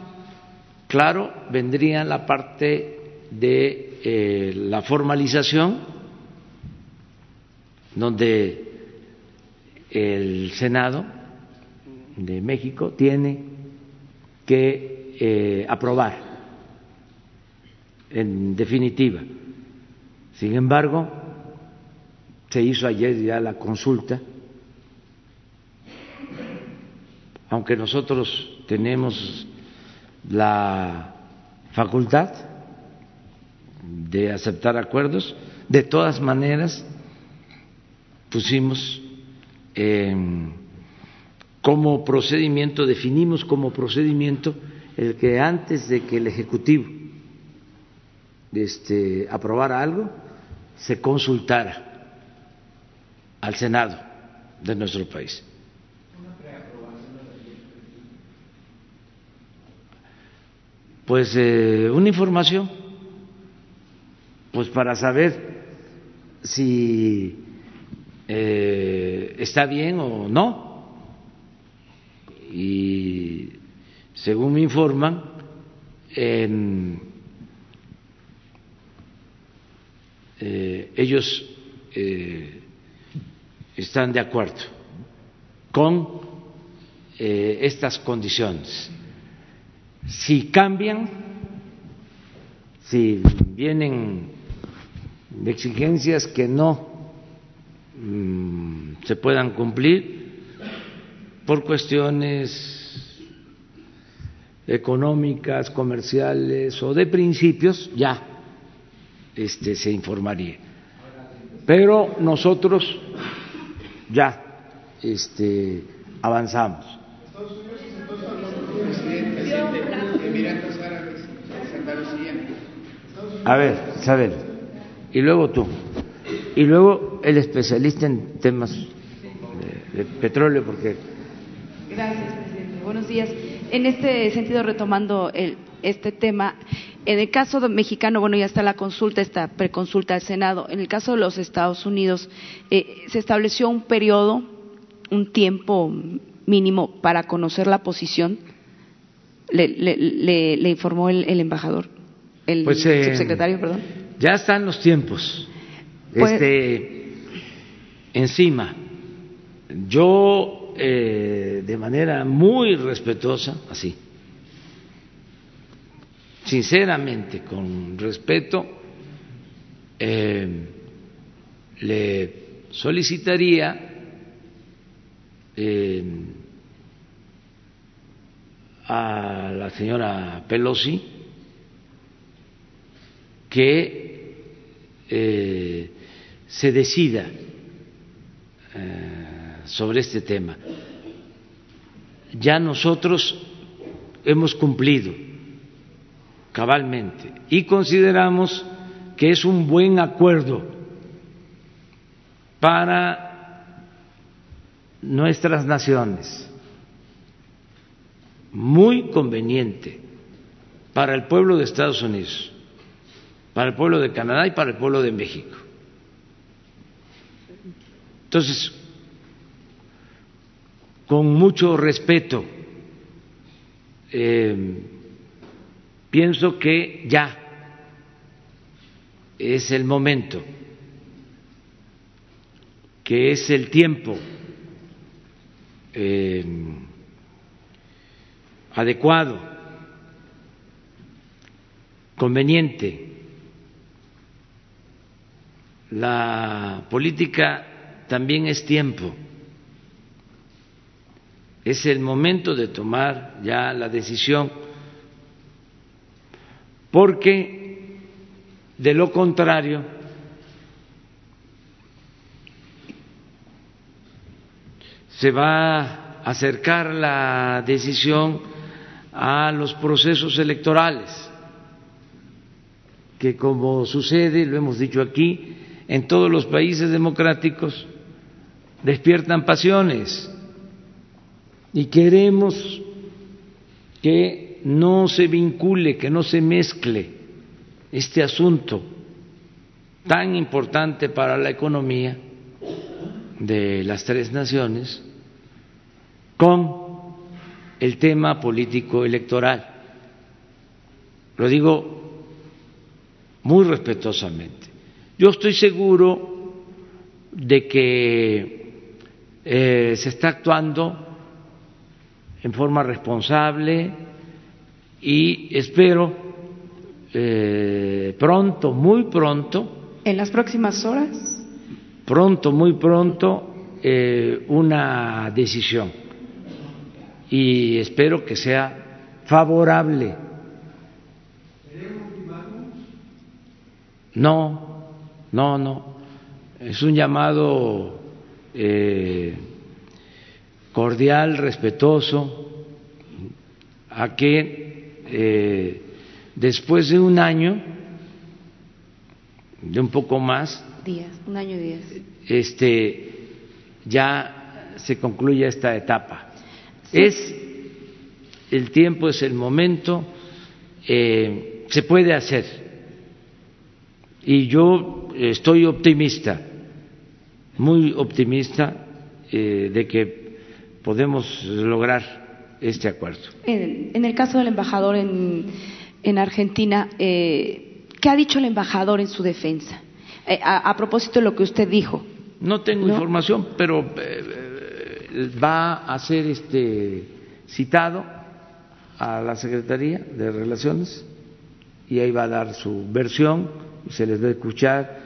claro, vendría la parte de eh, la formalización, donde el Senado de México tiene que eh, aprobar en definitiva. Sin embargo, se hizo ayer ya la consulta aunque nosotros tenemos la facultad de aceptar acuerdos, de todas maneras pusimos como procedimiento, definimos como procedimiento el que antes de que el Ejecutivo este, aprobara algo, se consultara al Senado de nuestro país. pues eh, una información, pues para saber si eh, está bien o no. Y según me informan, eh, ellos están de acuerdo con estas condiciones si cambian, si vienen exigencias que no mm, se puedan cumplir por cuestiones económicas, comerciales o de principios, ya este, se informaría. Pero nosotros ya este, avanzamos. A ver, Isabel, y luego tú, y luego el especialista en temas de, de petróleo, porque Gracias, presidente. Buenos días. En este sentido, retomando el, este tema, en el caso de mexicano, bueno, ya está la consulta, esta preconsulta al Senado. En el caso de los Estados Unidos, eh, se estableció un periodo, un tiempo mínimo para conocer la posición. Le, le- le- le informó el, el embajador, el Pues, eh, subsecretario, perdón. Ya están los tiempos Pues- este, encima. Yo, eh, de manera muy respetuosa, así, sinceramente, con respeto, eh, le solicitaría eh, a la señora Pelosi que eh, se decida eh, sobre este tema. Ya nosotros hemos cumplido cabalmente y consideramos que es un buen acuerdo para nuestras naciones, muy conveniente para el pueblo de Estados Unidos, para el pueblo de Canadá y para el pueblo de México. Entonces, con mucho respeto, eh, pienso que ya es el momento, que es el tiempo eh, adecuado, conveniente. La política también es tiempo. Es el momento de tomar ya la decisión, porque de lo contrario, se va a acercar la decisión a los procesos electorales, que como sucede, lo hemos dicho aquí, en todos los países democráticos, despiertan pasiones y queremos que no se vincule, que no se mezcle este asunto tan importante para la economía de las tres naciones con el tema político electoral. Lo digo muy respetuosamente. Yo estoy seguro de que eh, se está actuando en forma responsable y espero eh, pronto, muy pronto, En las próximas horas. pronto, muy pronto, eh, una decisión y espero que sea favorable. No, no, no. Es un llamado eh, cordial, respetuoso, a que eh, después de un año, de un poco más, Días, un año y días. este, ya se concluya esta etapa. Es el tiempo, es el momento, eh, se puede hacer. Y yo estoy optimista, muy optimista eh, de que podemos lograr este acuerdo. En, en el caso del embajador en, en Argentina, eh, ¿qué ha dicho el embajador en su defensa? Eh, a, a propósito de lo que usted dijo. No tengo ¿No? información, pero eh, va a ser este citado a la Secretaría de Relaciones y ahí va a dar su versión y se les va a escuchar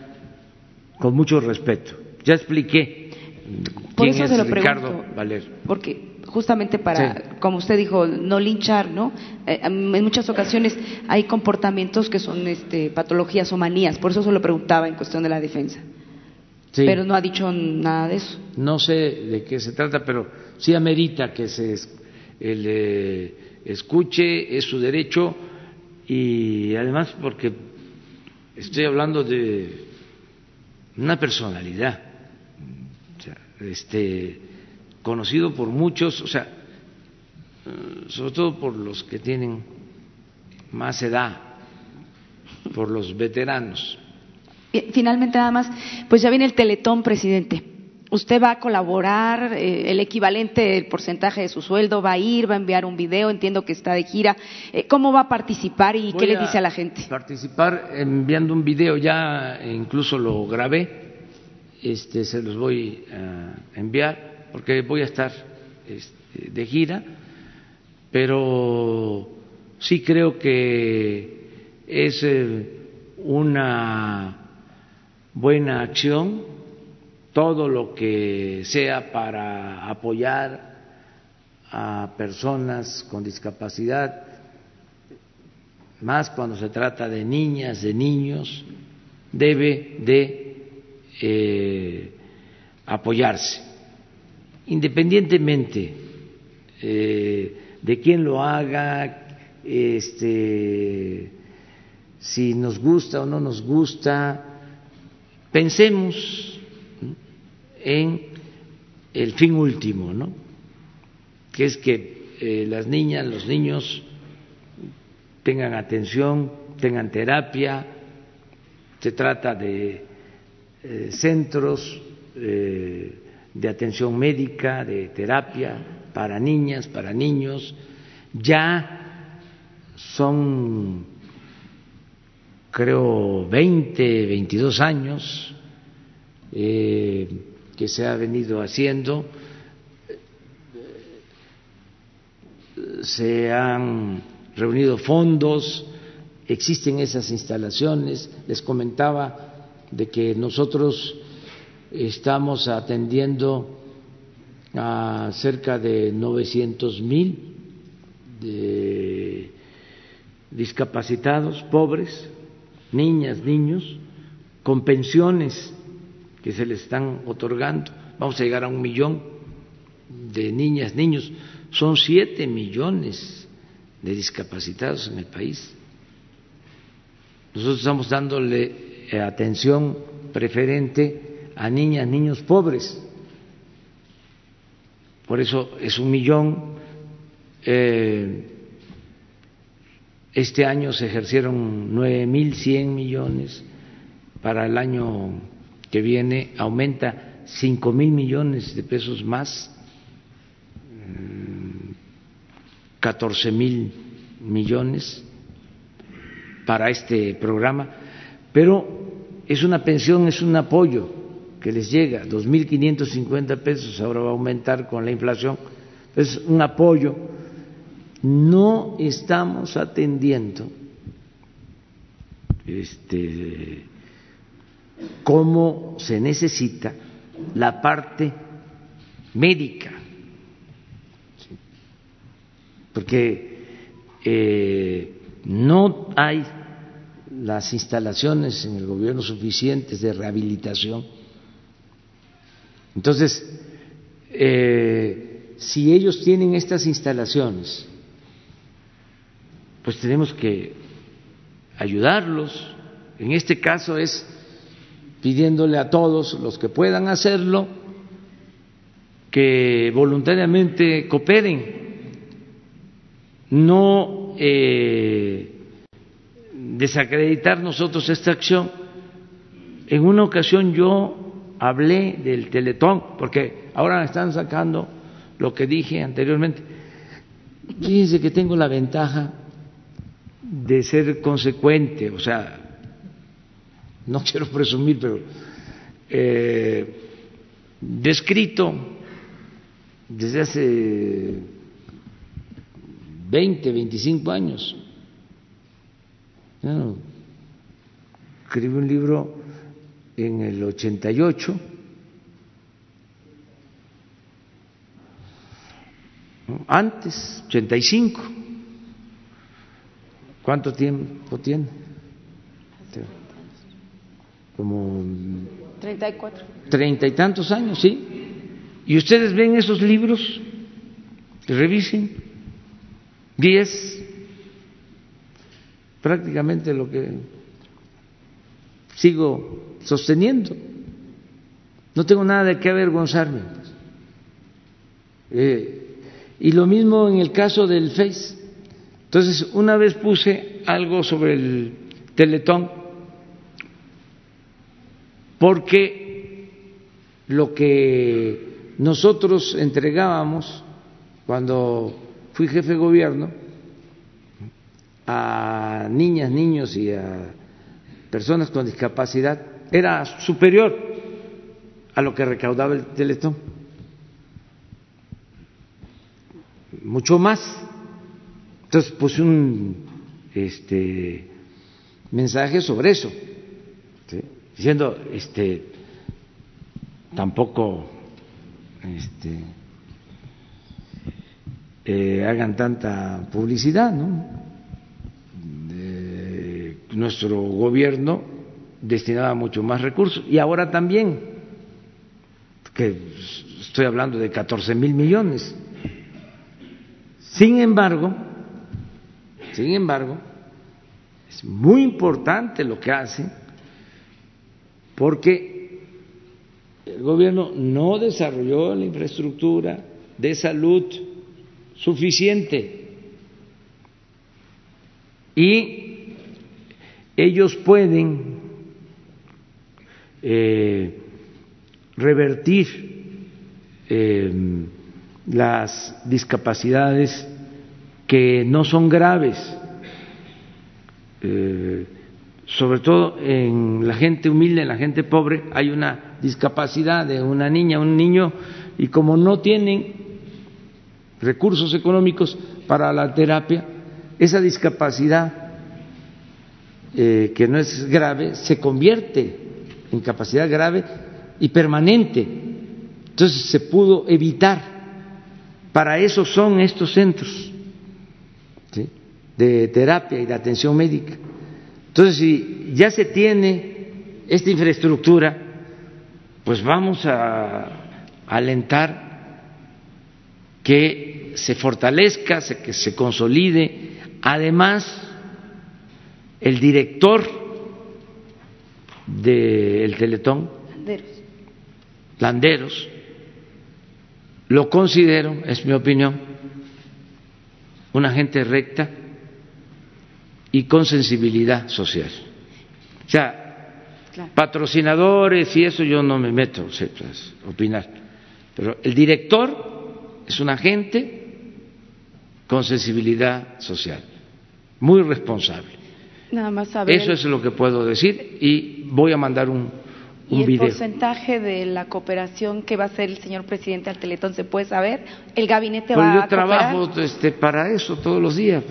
con mucho respeto. Ya expliqué Por quién eso es se lo Ricardo pregunto. Valer. Porque justamente para, como usted dijo, no linchar, ¿no? Eh, en muchas ocasiones hay comportamientos que son este, patologías o manías, por eso se lo preguntaba en cuestión de la defensa. Pero no ha dicho nada de eso. No sé de qué se trata, pero sí amerita que se le escuche, es su derecho y además porque estoy hablando de una personalidad, este, conocido por muchos, o sea, eh, sobre todo por los que tienen más edad, por los veteranos. Finalmente, nada más, pues ya viene el Teletón, presidente. ¿Usted va a colaborar eh, el equivalente del porcentaje de su sueldo? ¿Va a ir? ¿Va a enviar un video? Entiendo que está de gira. Eh, ¿Cómo va a participar y qué le dice a la gente? Participar enviando un video, ya incluso lo grabé, este, se los voy a enviar porque voy a estar este, de gira, pero sí creo que es eh, una buena acción todo lo que sea para apoyar a personas con discapacidad, más cuando se trata de niñas, de niños, debe de eh, apoyarse. Independientemente eh, de quién lo haga, este, si nos gusta o no nos gusta, pensemos en el fin último, ¿no? que es que eh, las niñas, los niños tengan atención, tengan terapia, se trata de eh, centros de atención médica, de terapia para niñas, para niños, ya son creo 20, 22 años eh, que se ha venido haciendo, se han reunido fondos, existen esas instalaciones, les comentaba de que nosotros estamos atendiendo a cerca de 900 mil discapacitados, pobres, niñas, niños, con pensiones que se les están otorgando. Vamos a llegar a un millón de niñas, niños. Son siete millones de discapacitados en el país. Nosotros estamos dándole eh, atención preferente a niñas, niños pobres. Por eso es un millón. Eh, este año se ejercieron nueve mil cien millones. Para el año que viene aumenta cinco mil millones de pesos más, mm, catorce mil millones para este programa, pero es una pensión, es un apoyo que les llega, 2.550 pesos, ahora va a aumentar con la inflación, es un apoyo. No estamos atendiendo este, cómo se necesita la parte médica, porque eh, no hay las instalaciones en el gobierno suficientes de rehabilitación. Entonces, eh, si ellos tienen estas instalaciones, pues tenemos que ayudarlos. En este caso es pidiéndole a todos los que puedan hacerlo que voluntariamente cooperen, no eh, desacreditar nosotros esta acción. En una ocasión yo hablé del teletón, porque ahora están sacando lo que dije anteriormente. Fíjense que tengo la ventaja de ser consecuente, o sea, no quiero presumir, pero eh, descrito desde hace 20, 25 años. escribí un libro en el 88 Antes, 85. ¿Cuánto tiempo tiene? Como 34. Treinta y tantos años, sí. Y ustedes ven esos libros, revisen, y es prácticamente lo que sigo sosteniendo. No tengo nada de qué avergonzarme. Eh, y lo mismo en el caso del Face. Entonces, una vez puse algo sobre el Teletón, porque lo que nosotros entregábamos cuando fui jefe de gobierno a niñas, niños y a personas con discapacidad era superior a lo que recaudaba el Teletón. Mucho más. Entonces puse un este, mensaje sobre eso, diciendo, este, tampoco este, eh, hagan tanta publicidad, ¿no? nuestro gobierno destinaba mucho más recursos y ahora también, que estoy hablando de 14 mil millones. Sin embargo, sin embargo, es muy importante lo que hace porque el gobierno no desarrolló la infraestructura de salud suficiente. Y ellos pueden eh, revertir eh, las discapacidades que no son graves, eh, sobre todo en la gente humilde, en la gente pobre, hay una discapacidad de una niña, un niño, y como no tienen recursos económicos para la terapia, esa discapacidad eh, que no es grave se convierte en capacidad grave y permanente. Entonces se pudo evitar. Para eso son estos centros de terapia y de atención médica. Entonces, si ya se tiene esta infraestructura, pues vamos a alentar que se fortalezca, que se consolide. Además, el director del Teletón, Landeros. Landeros, lo considero, es mi opinión, una gente recta y con sensibilidad social. O sea, patrocinadores y eso yo no me meto a opinar, pero el director es un agente con sensibilidad social, muy responsable. Nada más saber. Eso es lo que puedo decir y voy a mandar un, un ¿Y el video. porcentaje de la cooperación que va a hacer el señor presidente al Teletón se puede saber? ¿El gabinete pues va yo a trabajo este, para eso todos los días,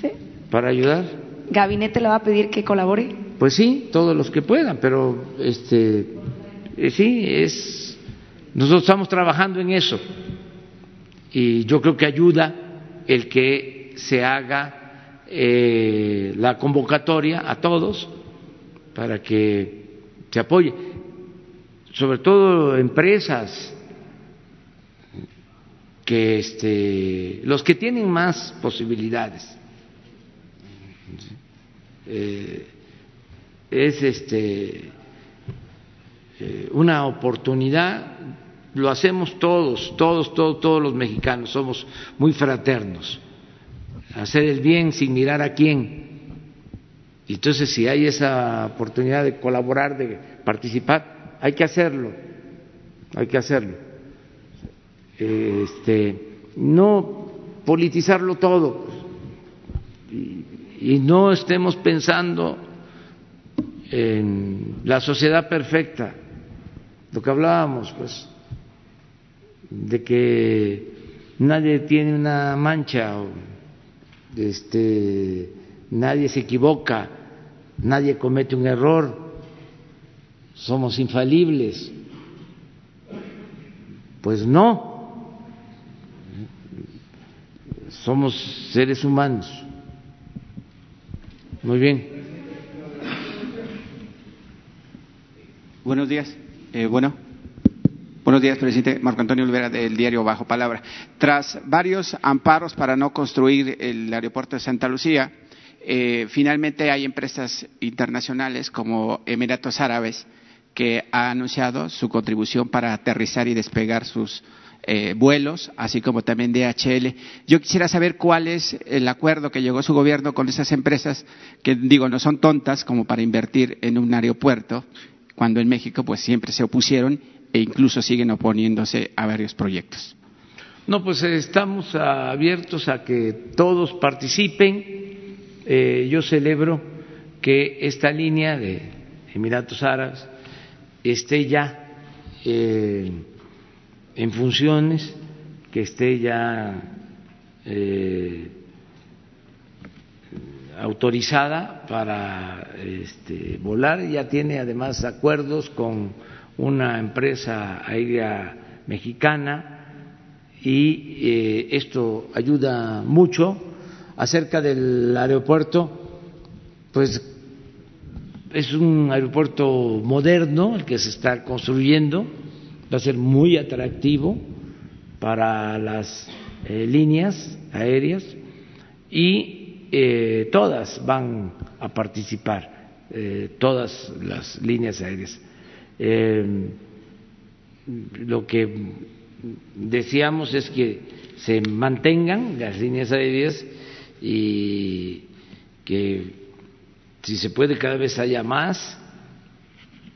¿Sí? Para ayudar. ¿Gabinete le va a pedir que colabore? Pues sí, todos los que puedan, pero este, eh, sí, es, nosotros estamos trabajando en eso y yo creo que ayuda el que se haga eh, la convocatoria a todos para que se apoye, sobre todo empresas que este, los que tienen más posibilidades. Eh, es este eh, una oportunidad, lo hacemos todos, todos, todos, todos los mexicanos, somos muy fraternos. Hacer el bien sin mirar a quién. Y entonces, si hay esa oportunidad de colaborar, de participar, hay que hacerlo, hay que hacerlo. Este, no politizarlo todo. Y, y no estemos pensando en la sociedad perfecta, lo que hablábamos, pues, de que nadie tiene una mancha este, nadie se equivoca, nadie comete un error, somos infalibles. Pues no, somos seres humanos. Muy bien. Buenos días. Eh, bueno. Buenos días, presidente. Marco Antonio Olvera, del diario Bajo Palabra. Tras varios amparos para no construir el aeropuerto de Santa Lucía, eh, finalmente hay empresas internacionales como Emiratos Árabes que ha anunciado su contribución para aterrizar y despegar sus eh, vuelos, así como también DHL. Yo quisiera saber cuál es el acuerdo que llegó su gobierno con esas empresas que, digo, no son tontas como para invertir en un aeropuerto, cuando en México pues siempre se opusieron e incluso siguen oponiéndose a varios proyectos. No, pues estamos abiertos a que todos participen. Eh, yo celebro que esta línea de Emiratos Árabes esté ya eh, en funciones, que esté ya eh, autorizada para este, volar. Ya tiene además acuerdos con una empresa aérea mexicana y eh, esto ayuda mucho. Acerca del aeropuerto, pues es un aeropuerto moderno el que se está construyendo, va a ser muy atractivo para las eh, líneas aéreas y eh, todas van a participar, todas las líneas aéreas. Eh, lo que deseamos es que se mantengan las líneas aéreas y que si se puede cada vez haya más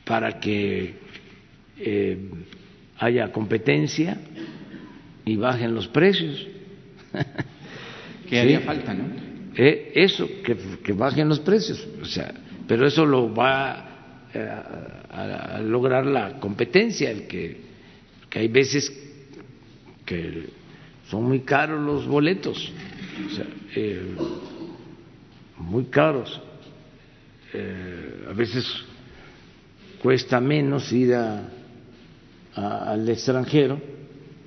para que eh, haya competencia y bajen los precios. Que haría falta, ¿no? Eh, eso, que, que, bajen los precios. O sea, pero eso lo va a, lograr la competencia, el que, que hay veces que son muy caros los boletos, eh, muy caros. Eh, a veces cuesta menos ir a, al extranjero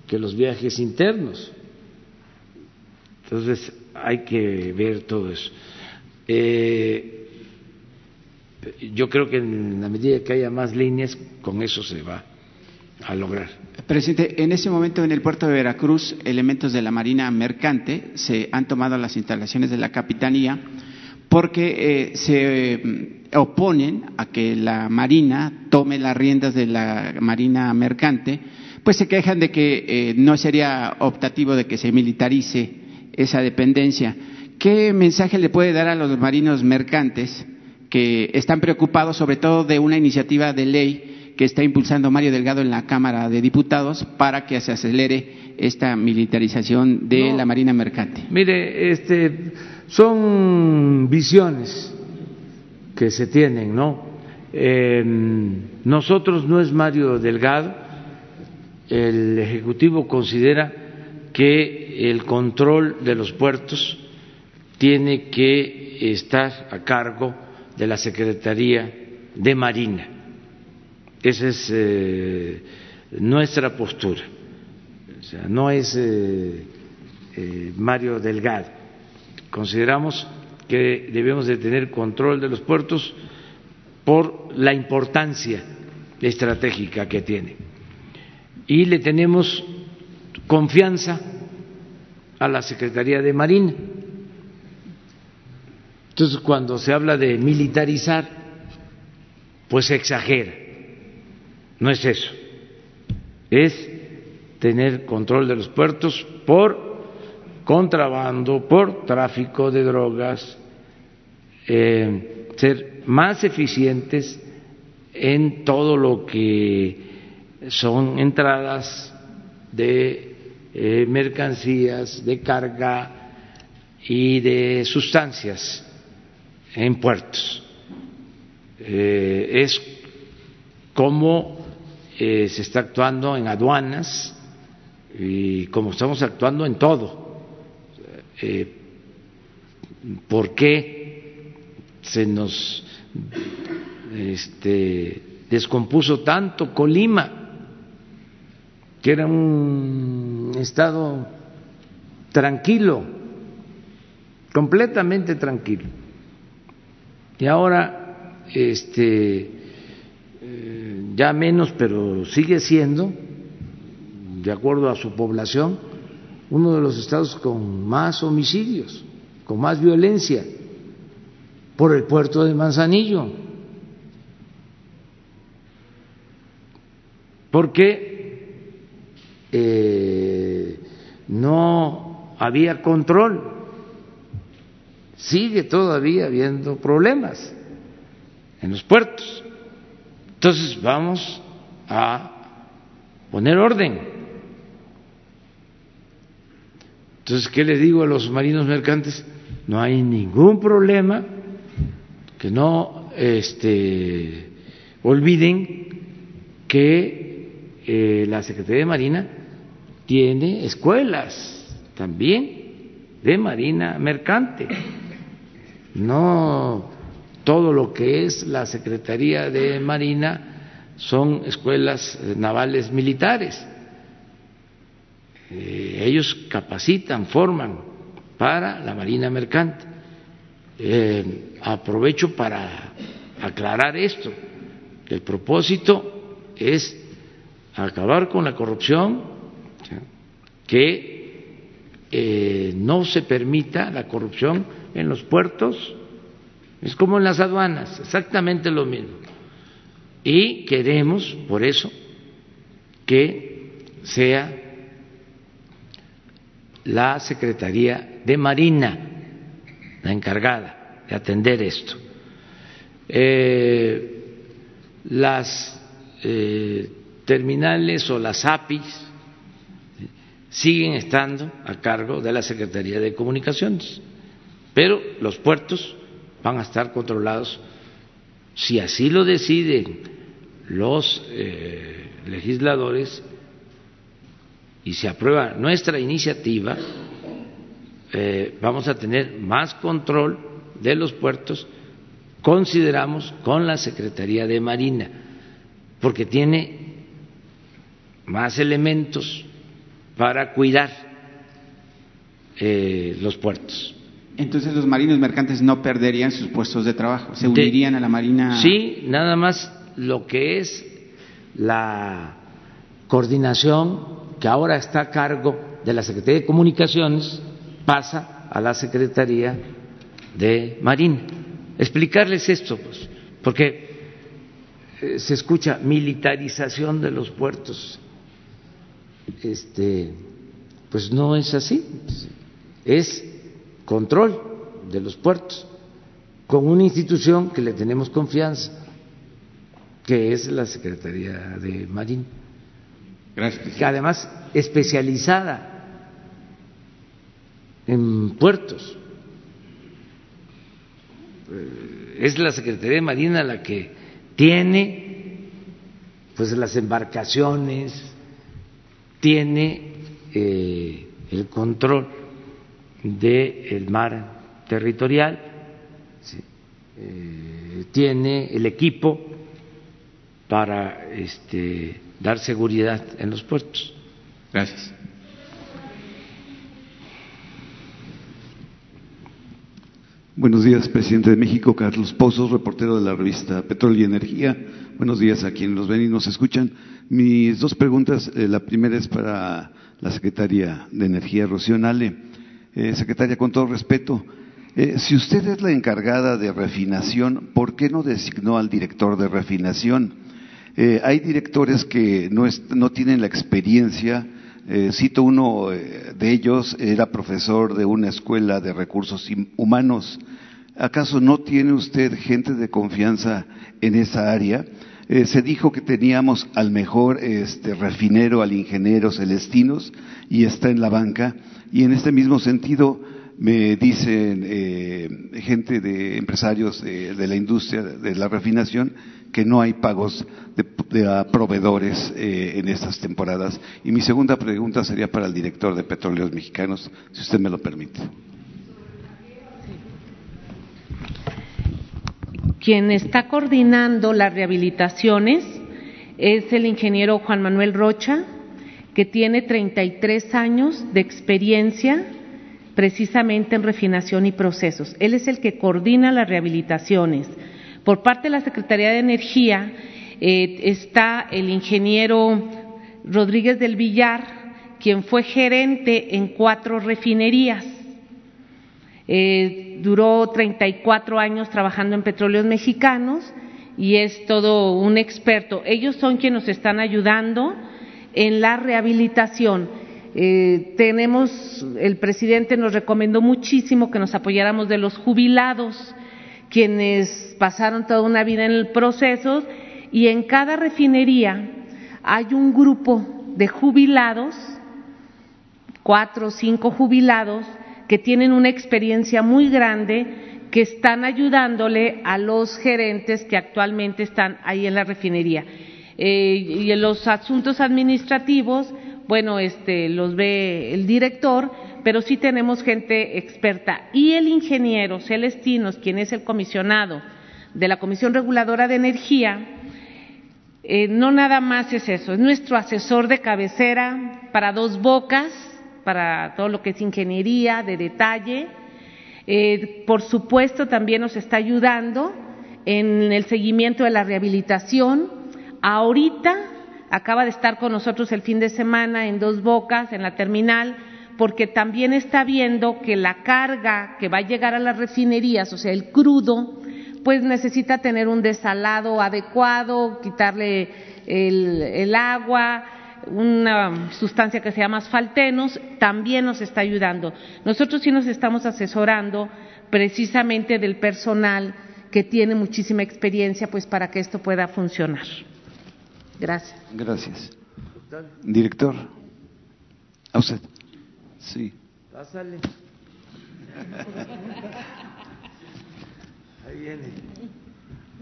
que los viajes internos. Entonces hay que ver todo eso. Eh, yo creo que en la medida que haya más líneas, con eso se va a lograr. Presidente, en ese momento en el puerto de Veracruz, elementos de la Marina Mercante se han tomado las instalaciones de la Capitanía porque eh, se mm, oponen a que la Marina tome las riendas de la Marina Mercante, pues se quejan de que eh, no sería optativo de que se militarice esa dependencia. ¿Qué mensaje le puede dar a los marinos mercantes que están preocupados sobre todo de una iniciativa de ley que está impulsando Mario Delgado en la Cámara de Diputados para que se acelere esta militarización de la Marina Mercante. Mire, este, son visiones que se tienen, ¿no? Eh, nosotros no es Mario Delgado, el Ejecutivo considera que el control de los puertos tiene que estar a cargo de la Secretaría de Marina. Esa es eh, nuestra postura. O sea, no es eh, eh, Mario Delgado. Consideramos que debemos de tener control de los puertos por la importancia estratégica que tiene. Y le tenemos confianza a la Secretaría de Marina entonces, cuando se habla de militarizar, pues se exagera. No es eso. Es tener control de los puertos por contrabando, por tráfico de drogas, eh, ser más eficientes en todo lo que son entradas de eh, mercancías, de carga y de sustancias en puertos. Eh, es como se está actuando en aduanas y como estamos actuando en todo. Eh, ¿Por qué se nos este, descompuso tanto Colima, que era un estado tranquilo? completamente tranquilo. Y ahora, este, eh, ya menos, pero sigue siendo, de acuerdo a su población, uno de los estados con más homicidios, con más violencia, por el puerto de Manzanillo. Porque eh, no había control sigue todavía habiendo problemas en los puertos. Entonces vamos a poner orden. Entonces, ¿qué le digo a los marinos mercantes? No hay ningún problema, que no este, olviden que eh, la Secretaría de Marina tiene escuelas también de Marina Mercante no todo lo que es la Secretaría de Marina son escuelas navales militares. Eh, ellos capacitan, forman para la Marina Mercante. Eh, aprovecho para aclarar esto. El propósito es acabar con la corrupción, que no se permita la corrupción en los puertos, es como en las aduanas, exactamente lo mismo. Y queremos, por eso, que sea la Secretaría de Marina la encargada de atender esto. Eh, las eh, terminales o las APIs siguen estando a cargo de la Secretaría de Comunicaciones. Pero los puertos van a estar controlados, si así lo deciden los eh, legisladores y se aprueba nuestra iniciativa, eh, vamos a tener más control de los puertos, consideramos, con la Secretaría de Marina, porque tiene más elementos para cuidar eh, los puertos. Entonces los marinos mercantes no perderían sus puestos de trabajo, se unirían a la Marina. Sí, nada más lo que es la coordinación que ahora está a cargo de la Secretaría de Comunicaciones pasa a la Secretaría de Marina. Explicarles esto, pues, porque eh, se escucha militarización de los puertos. Este, pues no es así. Es control de los puertos con una institución que le tenemos confianza, que es la Secretaría de Marina. Que además especializada en puertos. Eh, es la Secretaría de Marina la que tiene pues las embarcaciones, tiene eh, el control del mar territorial, eh, tiene el equipo para este, dar seguridad en los puertos. Gracias. Buenos días, presidente de México, Carlos Pozos, reportero de la revista Petróleo y Energía. Buenos días a quienes nos ven y nos escuchan. Mis dos preguntas, eh, la primera es para la secretaria de Energía, Rocío Nale. Eh, secretaria, con todo respeto, eh, si usted es la encargada de refinación, ¿por qué no designó al director de refinación? Eh, hay directores que no, tienen la experiencia. cito uno de ellos, era profesor de una escuela de recursos humanos. ¿Acaso no tiene usted gente de confianza en esa área? se dijo que teníamos al mejor este, refinero, al ingeniero Celestinos, y está en la banca. Y en este mismo sentido me dicen eh, gente de empresarios de, la industria de la refinación que no hay pagos de, proveedores eh, en estas temporadas. Y mi segunda pregunta sería para el director de Petróleos Mexicanos, si usted me lo permite. Quien está coordinando las rehabilitaciones es el ingeniero Juan Manuel Rocha, que tiene 33 años de experiencia precisamente en refinación y procesos. Él es el que coordina las rehabilitaciones. Por parte de la Secretaría de Energía eh, está el ingeniero Rodríguez del Villar, quien fue gerente en cuatro refinerías. Eh, duró 34 años trabajando en petróleos mexicanos y es todo un experto. Ellos son quienes nos están ayudando en la rehabilitación. Eh, tenemos, el presidente nos recomendó muchísimo que nos apoyáramos de los jubilados, quienes pasaron toda una vida en el proceso y en cada refinería hay un grupo de jubilados, cuatro o cinco jubilados, que tienen una experiencia muy grande que están ayudándole a los gerentes que actualmente están ahí en la refinería. Eh, y en los asuntos administrativos, bueno, este, los ve el director, pero sí tenemos gente experta. Y el ingeniero Celestinos, quien es el comisionado de la Comisión Reguladora de Energía, eh, no nada más es eso, es nuestro asesor de cabecera para dos bocas, para todo lo que es ingeniería de detalle, eh, por supuesto, también nos está ayudando en el seguimiento de la rehabilitación. Ahorita acaba de estar con nosotros el fin de semana en Dos Bocas, en la terminal, porque también está viendo que la carga que va a llegar a las refinerías, o sea, el crudo, pues necesita tener un desalado adecuado, quitarle el, el agua, una sustancia que se llama asfaltenos, también nos está ayudando. Nosotros sí nos estamos asesorando precisamente del personal que tiene muchísima experiencia pues para que esto pueda funcionar. Gracias. Gracias. Director. A usted. Sí. Pásale. Ahí viene.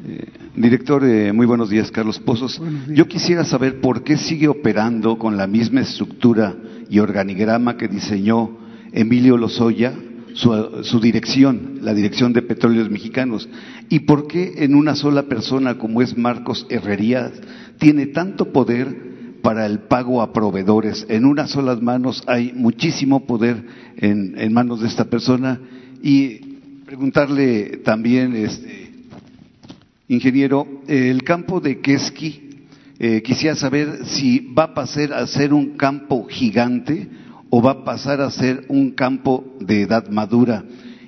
Eh, director, eh, muy buenos días, Carlos Pozos. Yo quisiera saber por qué sigue operando con la misma estructura y organigrama que diseñó Emilio Lozoya, su, su, dirección, la dirección de Petróleos Mexicanos, y por qué en una sola persona como es Marcos Herrerías tiene tanto poder para el pago a proveedores. En unas solas manos hay muchísimo poder en, manos de esta persona y preguntarle también, este, Ingeniero, el campo de Keski, eh, quisiera saber si va a pasar a ser un campo gigante o va a pasar a ser un campo de edad madura.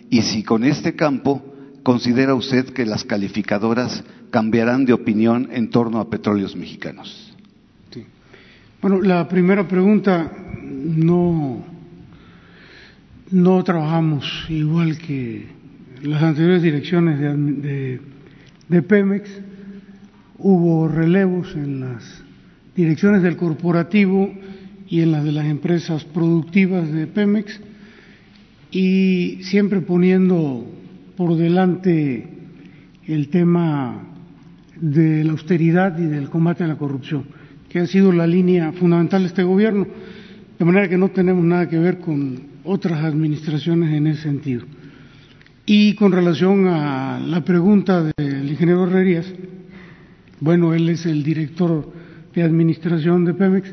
Y si con este campo considera usted que las calificadoras cambiarán de opinión en torno a petróleos mexicanos. Bueno, la primera pregunta, no, no trabajamos igual que las anteriores direcciones de, de de Pemex, hubo relevos en las direcciones del corporativo y en las de las empresas productivas de Pemex y siempre poniendo por delante el tema de la austeridad y del combate a la corrupción, que ha sido la línea fundamental de este gobierno, de manera que no tenemos nada que ver con otras administraciones en ese sentido. Y con relación a la pregunta del ingeniero Herrerías, bueno, él es el director de administración de Pemex,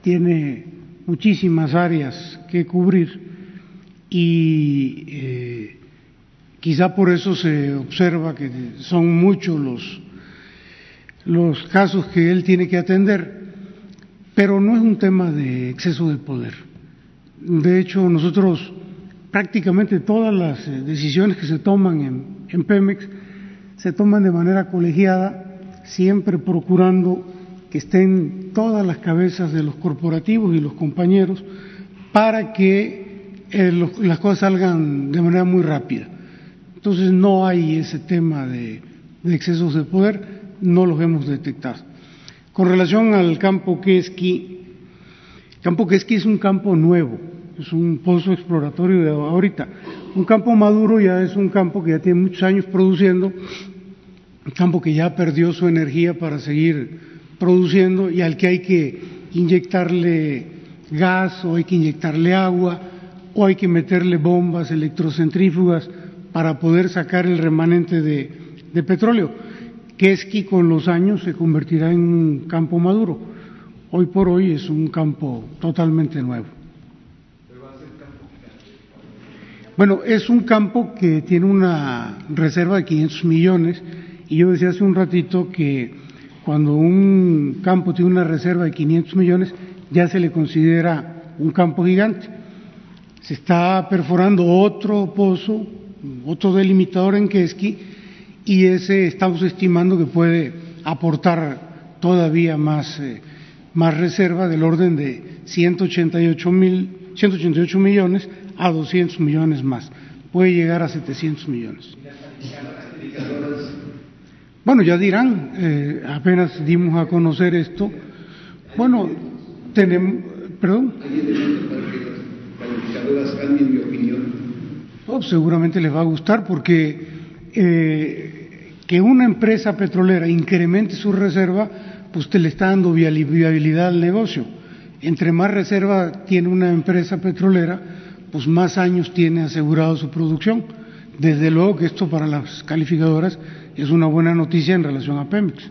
tiene muchísimas áreas que cubrir y eh, quizá por eso se observa que son muchos los, los casos que él tiene que atender, pero no es un tema de exceso de poder. De hecho, nosotros prácticamente todas las eh, decisiones que se toman en, Pemex se toman de manera colegiada, siempre procurando que estén todas las cabezas de los corporativos y los compañeros para que eh, las cosas salgan de manera muy rápida. Entonces no hay ese tema de excesos de poder, no los hemos detectado. Con relación al campo Quesqui, campo Quesqui es un campo nuevo, es un pozo exploratorio de ahorita. Un campo maduro ya es un campo que ya tiene muchos años produciendo, un campo que ya perdió su energía para seguir produciendo y al que hay que inyectarle gas o hay que inyectarle agua o hay que meterle bombas electrocentrífugas para poder sacar el remanente de, de petróleo, que es que con los años se convertirá en un campo maduro. Hoy por hoy es un campo totalmente nuevo. Bueno, es un campo que tiene una reserva de 500 millones y yo decía hace un ratito que cuando un campo tiene una reserva de 500 millones ya se le considera un campo gigante. Se está perforando otro pozo, otro delimitador en Keski y ese estamos estimando que puede aportar todavía más, eh, más reserva del orden de 188, mil, 188 millones a 200 millones más. Puede llegar a 700 millones. Bueno, ya dirán, eh, apenas dimos a conocer esto. Bueno, tenemos, perdón. Oh, seguramente les va a gustar porque eh, que una empresa petrolera incremente su reserva, pues usted le está dando viabilidad al negocio. Entre más reserva tiene una empresa petrolera, pues más años tiene asegurado su producción. Desde luego que esto para las calificadoras es una buena noticia en relación a Pemex.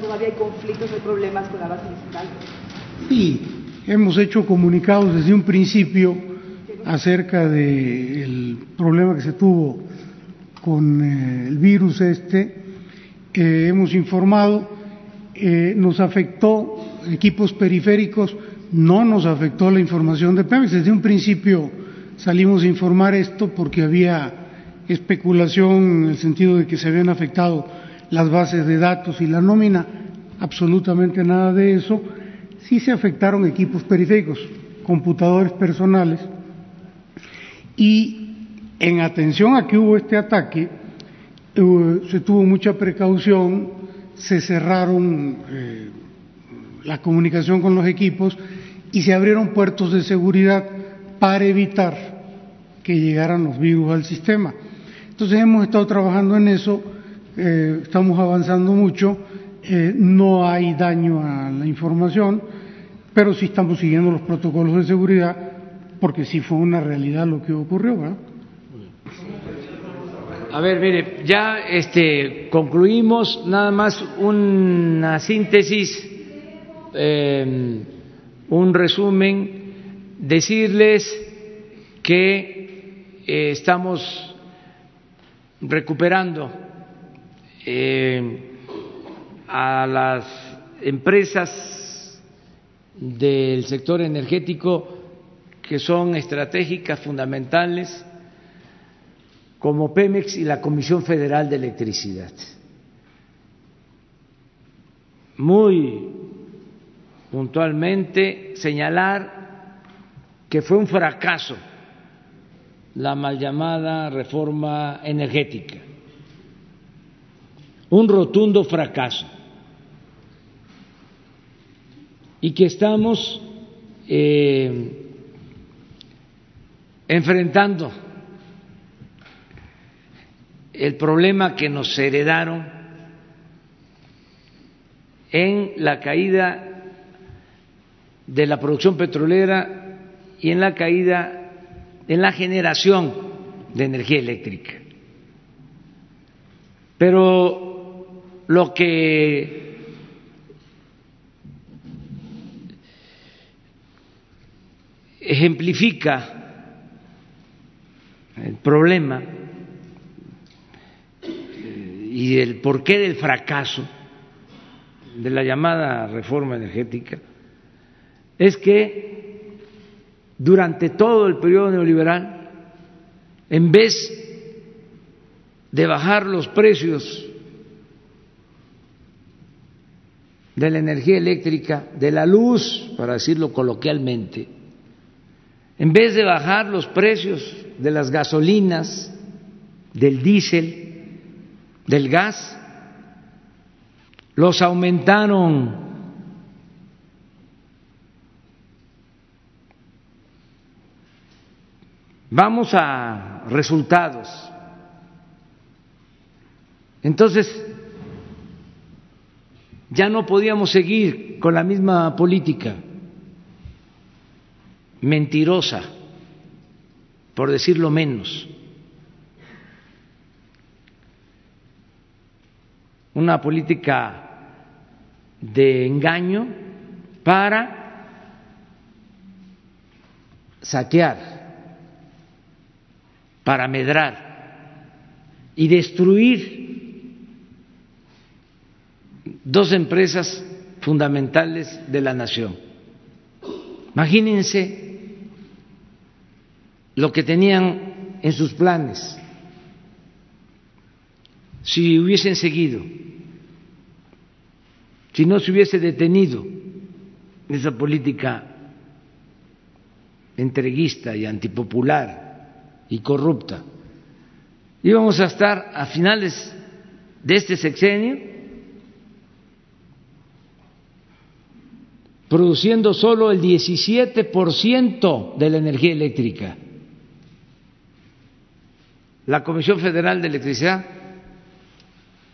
todavía hay conflictos, problemas con la base. Sí, hemos hecho comunicados desde un principio acerca del problema que se tuvo con eh, el virus este. Eh, hemos informado, eh, nos afectó equipos periféricos, no nos afectó la información de Pemex. Desde un principio salimos a informar esto porque había especulación en el sentido de que se habían afectado las bases de datos y la nómina, absolutamente nada de eso. Sí se afectaron equipos periféricos, computadores personales, y en atención a que hubo este ataque, se tuvo mucha precaución, se cerraron eh, la comunicación con los equipos y se abrieron puertos de seguridad para evitar que llegaran los virus al sistema. Entonces hemos estado trabajando en eso eh, estamos avanzando mucho, eh, no hay daño a la información, pero sí estamos siguiendo los protocolos de seguridad porque sí fue una realidad lo que ocurrió, ¿verdad? A ver, mire, ya este, concluimos nada más una síntesis, em, un resumen, decirles que eh, estamos recuperando eh, a las empresas del sector energético que son estratégicas, fundamentales, como Pemex y la Comisión Federal de Electricidad. Muy puntualmente señalar que fue un fracaso la mal llamada reforma energética un rotundo fracaso y que estamos eh, enfrentando el problema que nos heredaron en la caída de la producción petrolera y en la caída en la generación de energía eléctrica. Pero lo que ejemplifica el problema y el porqué del fracaso de la llamada reforma energética es que durante todo el periodo neoliberal, en vez de bajar los precios de la energía eléctrica, de la luz, para decirlo coloquialmente, en vez de bajar los precios de las gasolinas, del diésel, del gas, los aumentaron. Vamos a resultados. Entonces, ya no podíamos seguir con la misma política mentirosa, por decirlo menos. Una política de engaño para saquear, para medrar y destruir dos empresas fundamentales de la nación. Imagínense lo que tenían en sus planes si hubiesen seguido, si no se hubiese detenido esa política entreguista y antipopular y corrupta. Íbamos a estar a finales de este sexenio produciendo solo el 17% de la energía eléctrica. La Comisión Federal de Electricidad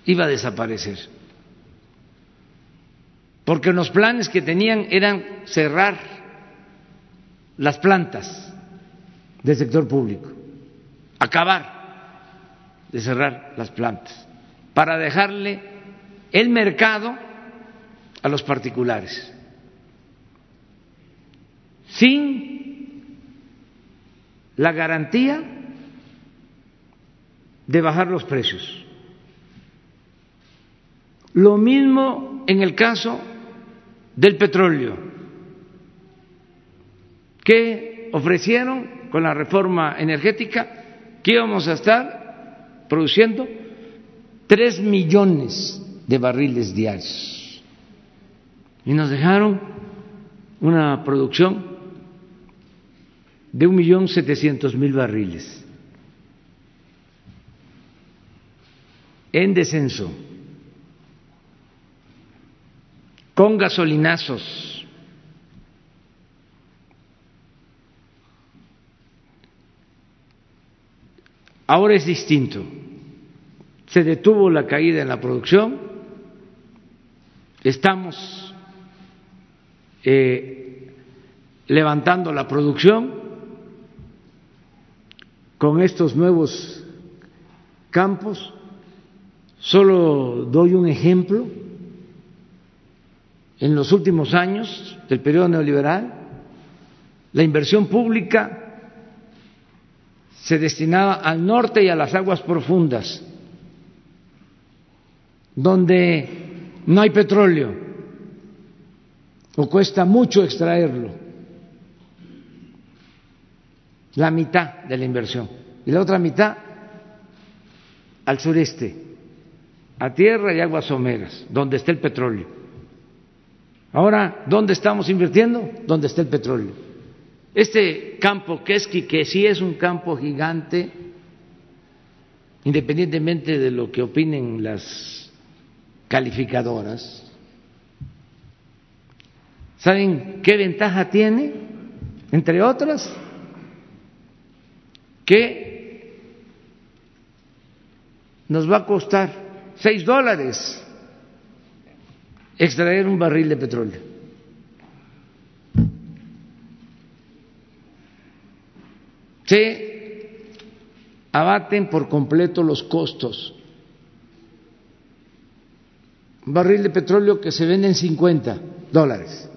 iba a desaparecer, porque los planes que tenían eran cerrar las plantas del sector público, acabar de cerrar las plantas, para dejarle el mercado a los particulares, sin la garantía de bajar los precios. Lo mismo en el caso del petróleo que ofrecieron con la reforma energética que íbamos a estar produciendo tres millones de barriles diarios y nos dejaron una producción de un millón setecientos mil barriles en descenso con gasolinazos Ahora es distinto. Se detuvo la caída en la producción, estamos eh, levantando la producción con estos nuevos campos. Solo doy un ejemplo. En los últimos años del periodo neoliberal, la inversión pública se destinaba al norte y a las aguas profundas, donde no hay petróleo o cuesta mucho extraerlo, la mitad de la inversión, y la otra mitad al sureste, a tierra y aguas someras, donde está el petróleo. Ahora, ¿dónde estamos invirtiendo? Donde está el petróleo. Este campo Keski, que sí es un campo gigante, independientemente de lo que opinen las calificadoras, ¿saben qué ventaja tiene? Entre otras, que nos va a costar seis dólares extraer un barril de petróleo. se abaten por completo los costos. Un barril de petróleo que se vende en 50 dólares,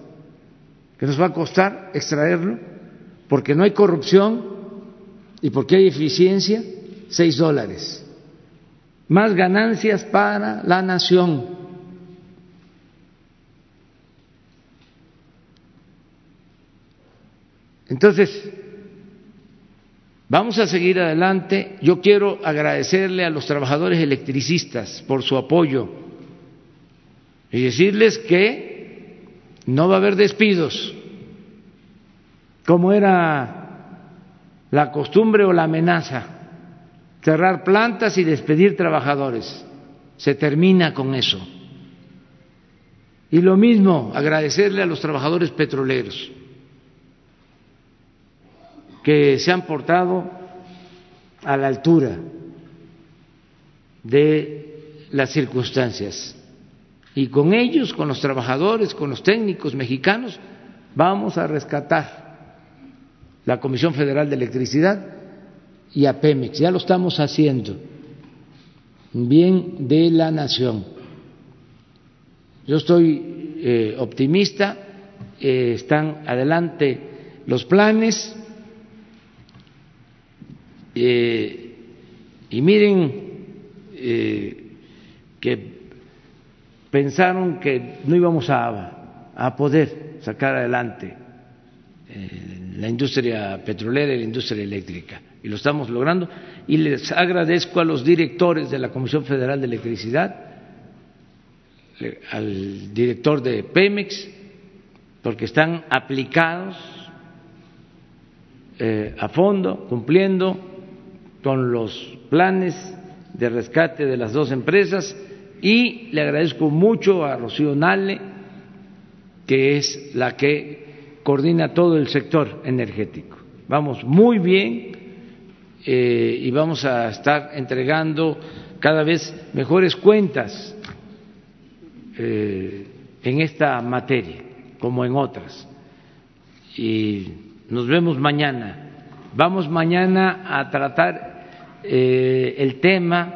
que nos va a costar extraerlo porque no hay corrupción y porque hay eficiencia, 6 dólares. Más ganancias para la nación. Entonces, Vamos a seguir adelante. Yo quiero agradecerle a los trabajadores electricistas por su apoyo y decirles que no va a haber despidos, como era la costumbre o la amenaza, cerrar plantas y despedir trabajadores. Se termina con eso. Y lo mismo, agradecerle a los trabajadores petroleros que se han portado a la altura de las circunstancias. Y con ellos, con los trabajadores, con los técnicos mexicanos, vamos a rescatar la Comisión Federal de Electricidad y a Pemex. Ya lo estamos haciendo. Bien de la nación. Yo estoy eh, optimista, eh, están adelante los planes Eh, y miren que pensaron que no íbamos a, a poder sacar adelante la industria petrolera y la industria eléctrica. Y lo estamos logrando. Y les agradezco a los directores de la Comisión Federal de Electricidad, al director de Pemex, porque están aplicados eh, a fondo, cumpliendo con los planes de rescate de las dos empresas y le agradezco mucho a Rocío Nale, que es la que coordina todo el sector energético. Vamos muy bien eh, y vamos a estar entregando cada vez mejores cuentas eh, en esta materia, como en otras. Y nos vemos mañana. Vamos mañana a tratar eh, el tema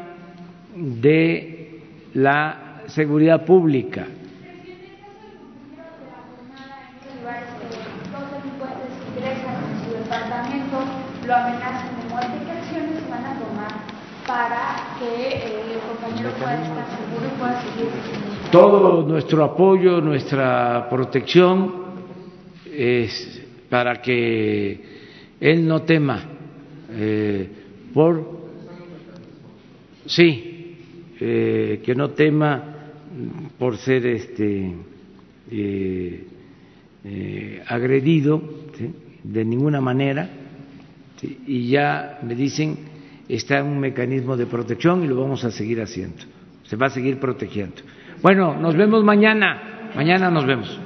de la seguridad pública. lo amenazan de muerte, ¿qué acciones van a tomar para que eh, el compañero pueda estar seguro y pueda seguir? Todo nuestro apoyo, nuestra protección es para que él no tema eh, por sí eh, que no tema por ser este eh, eh agredido ¿sí? de ninguna manera ¿sí? y ya me dicen está un mecanismo de protección y lo vamos a seguir haciendo. Se va a seguir protegiendo. Bueno nos vemos mañana. Mañana nos vemos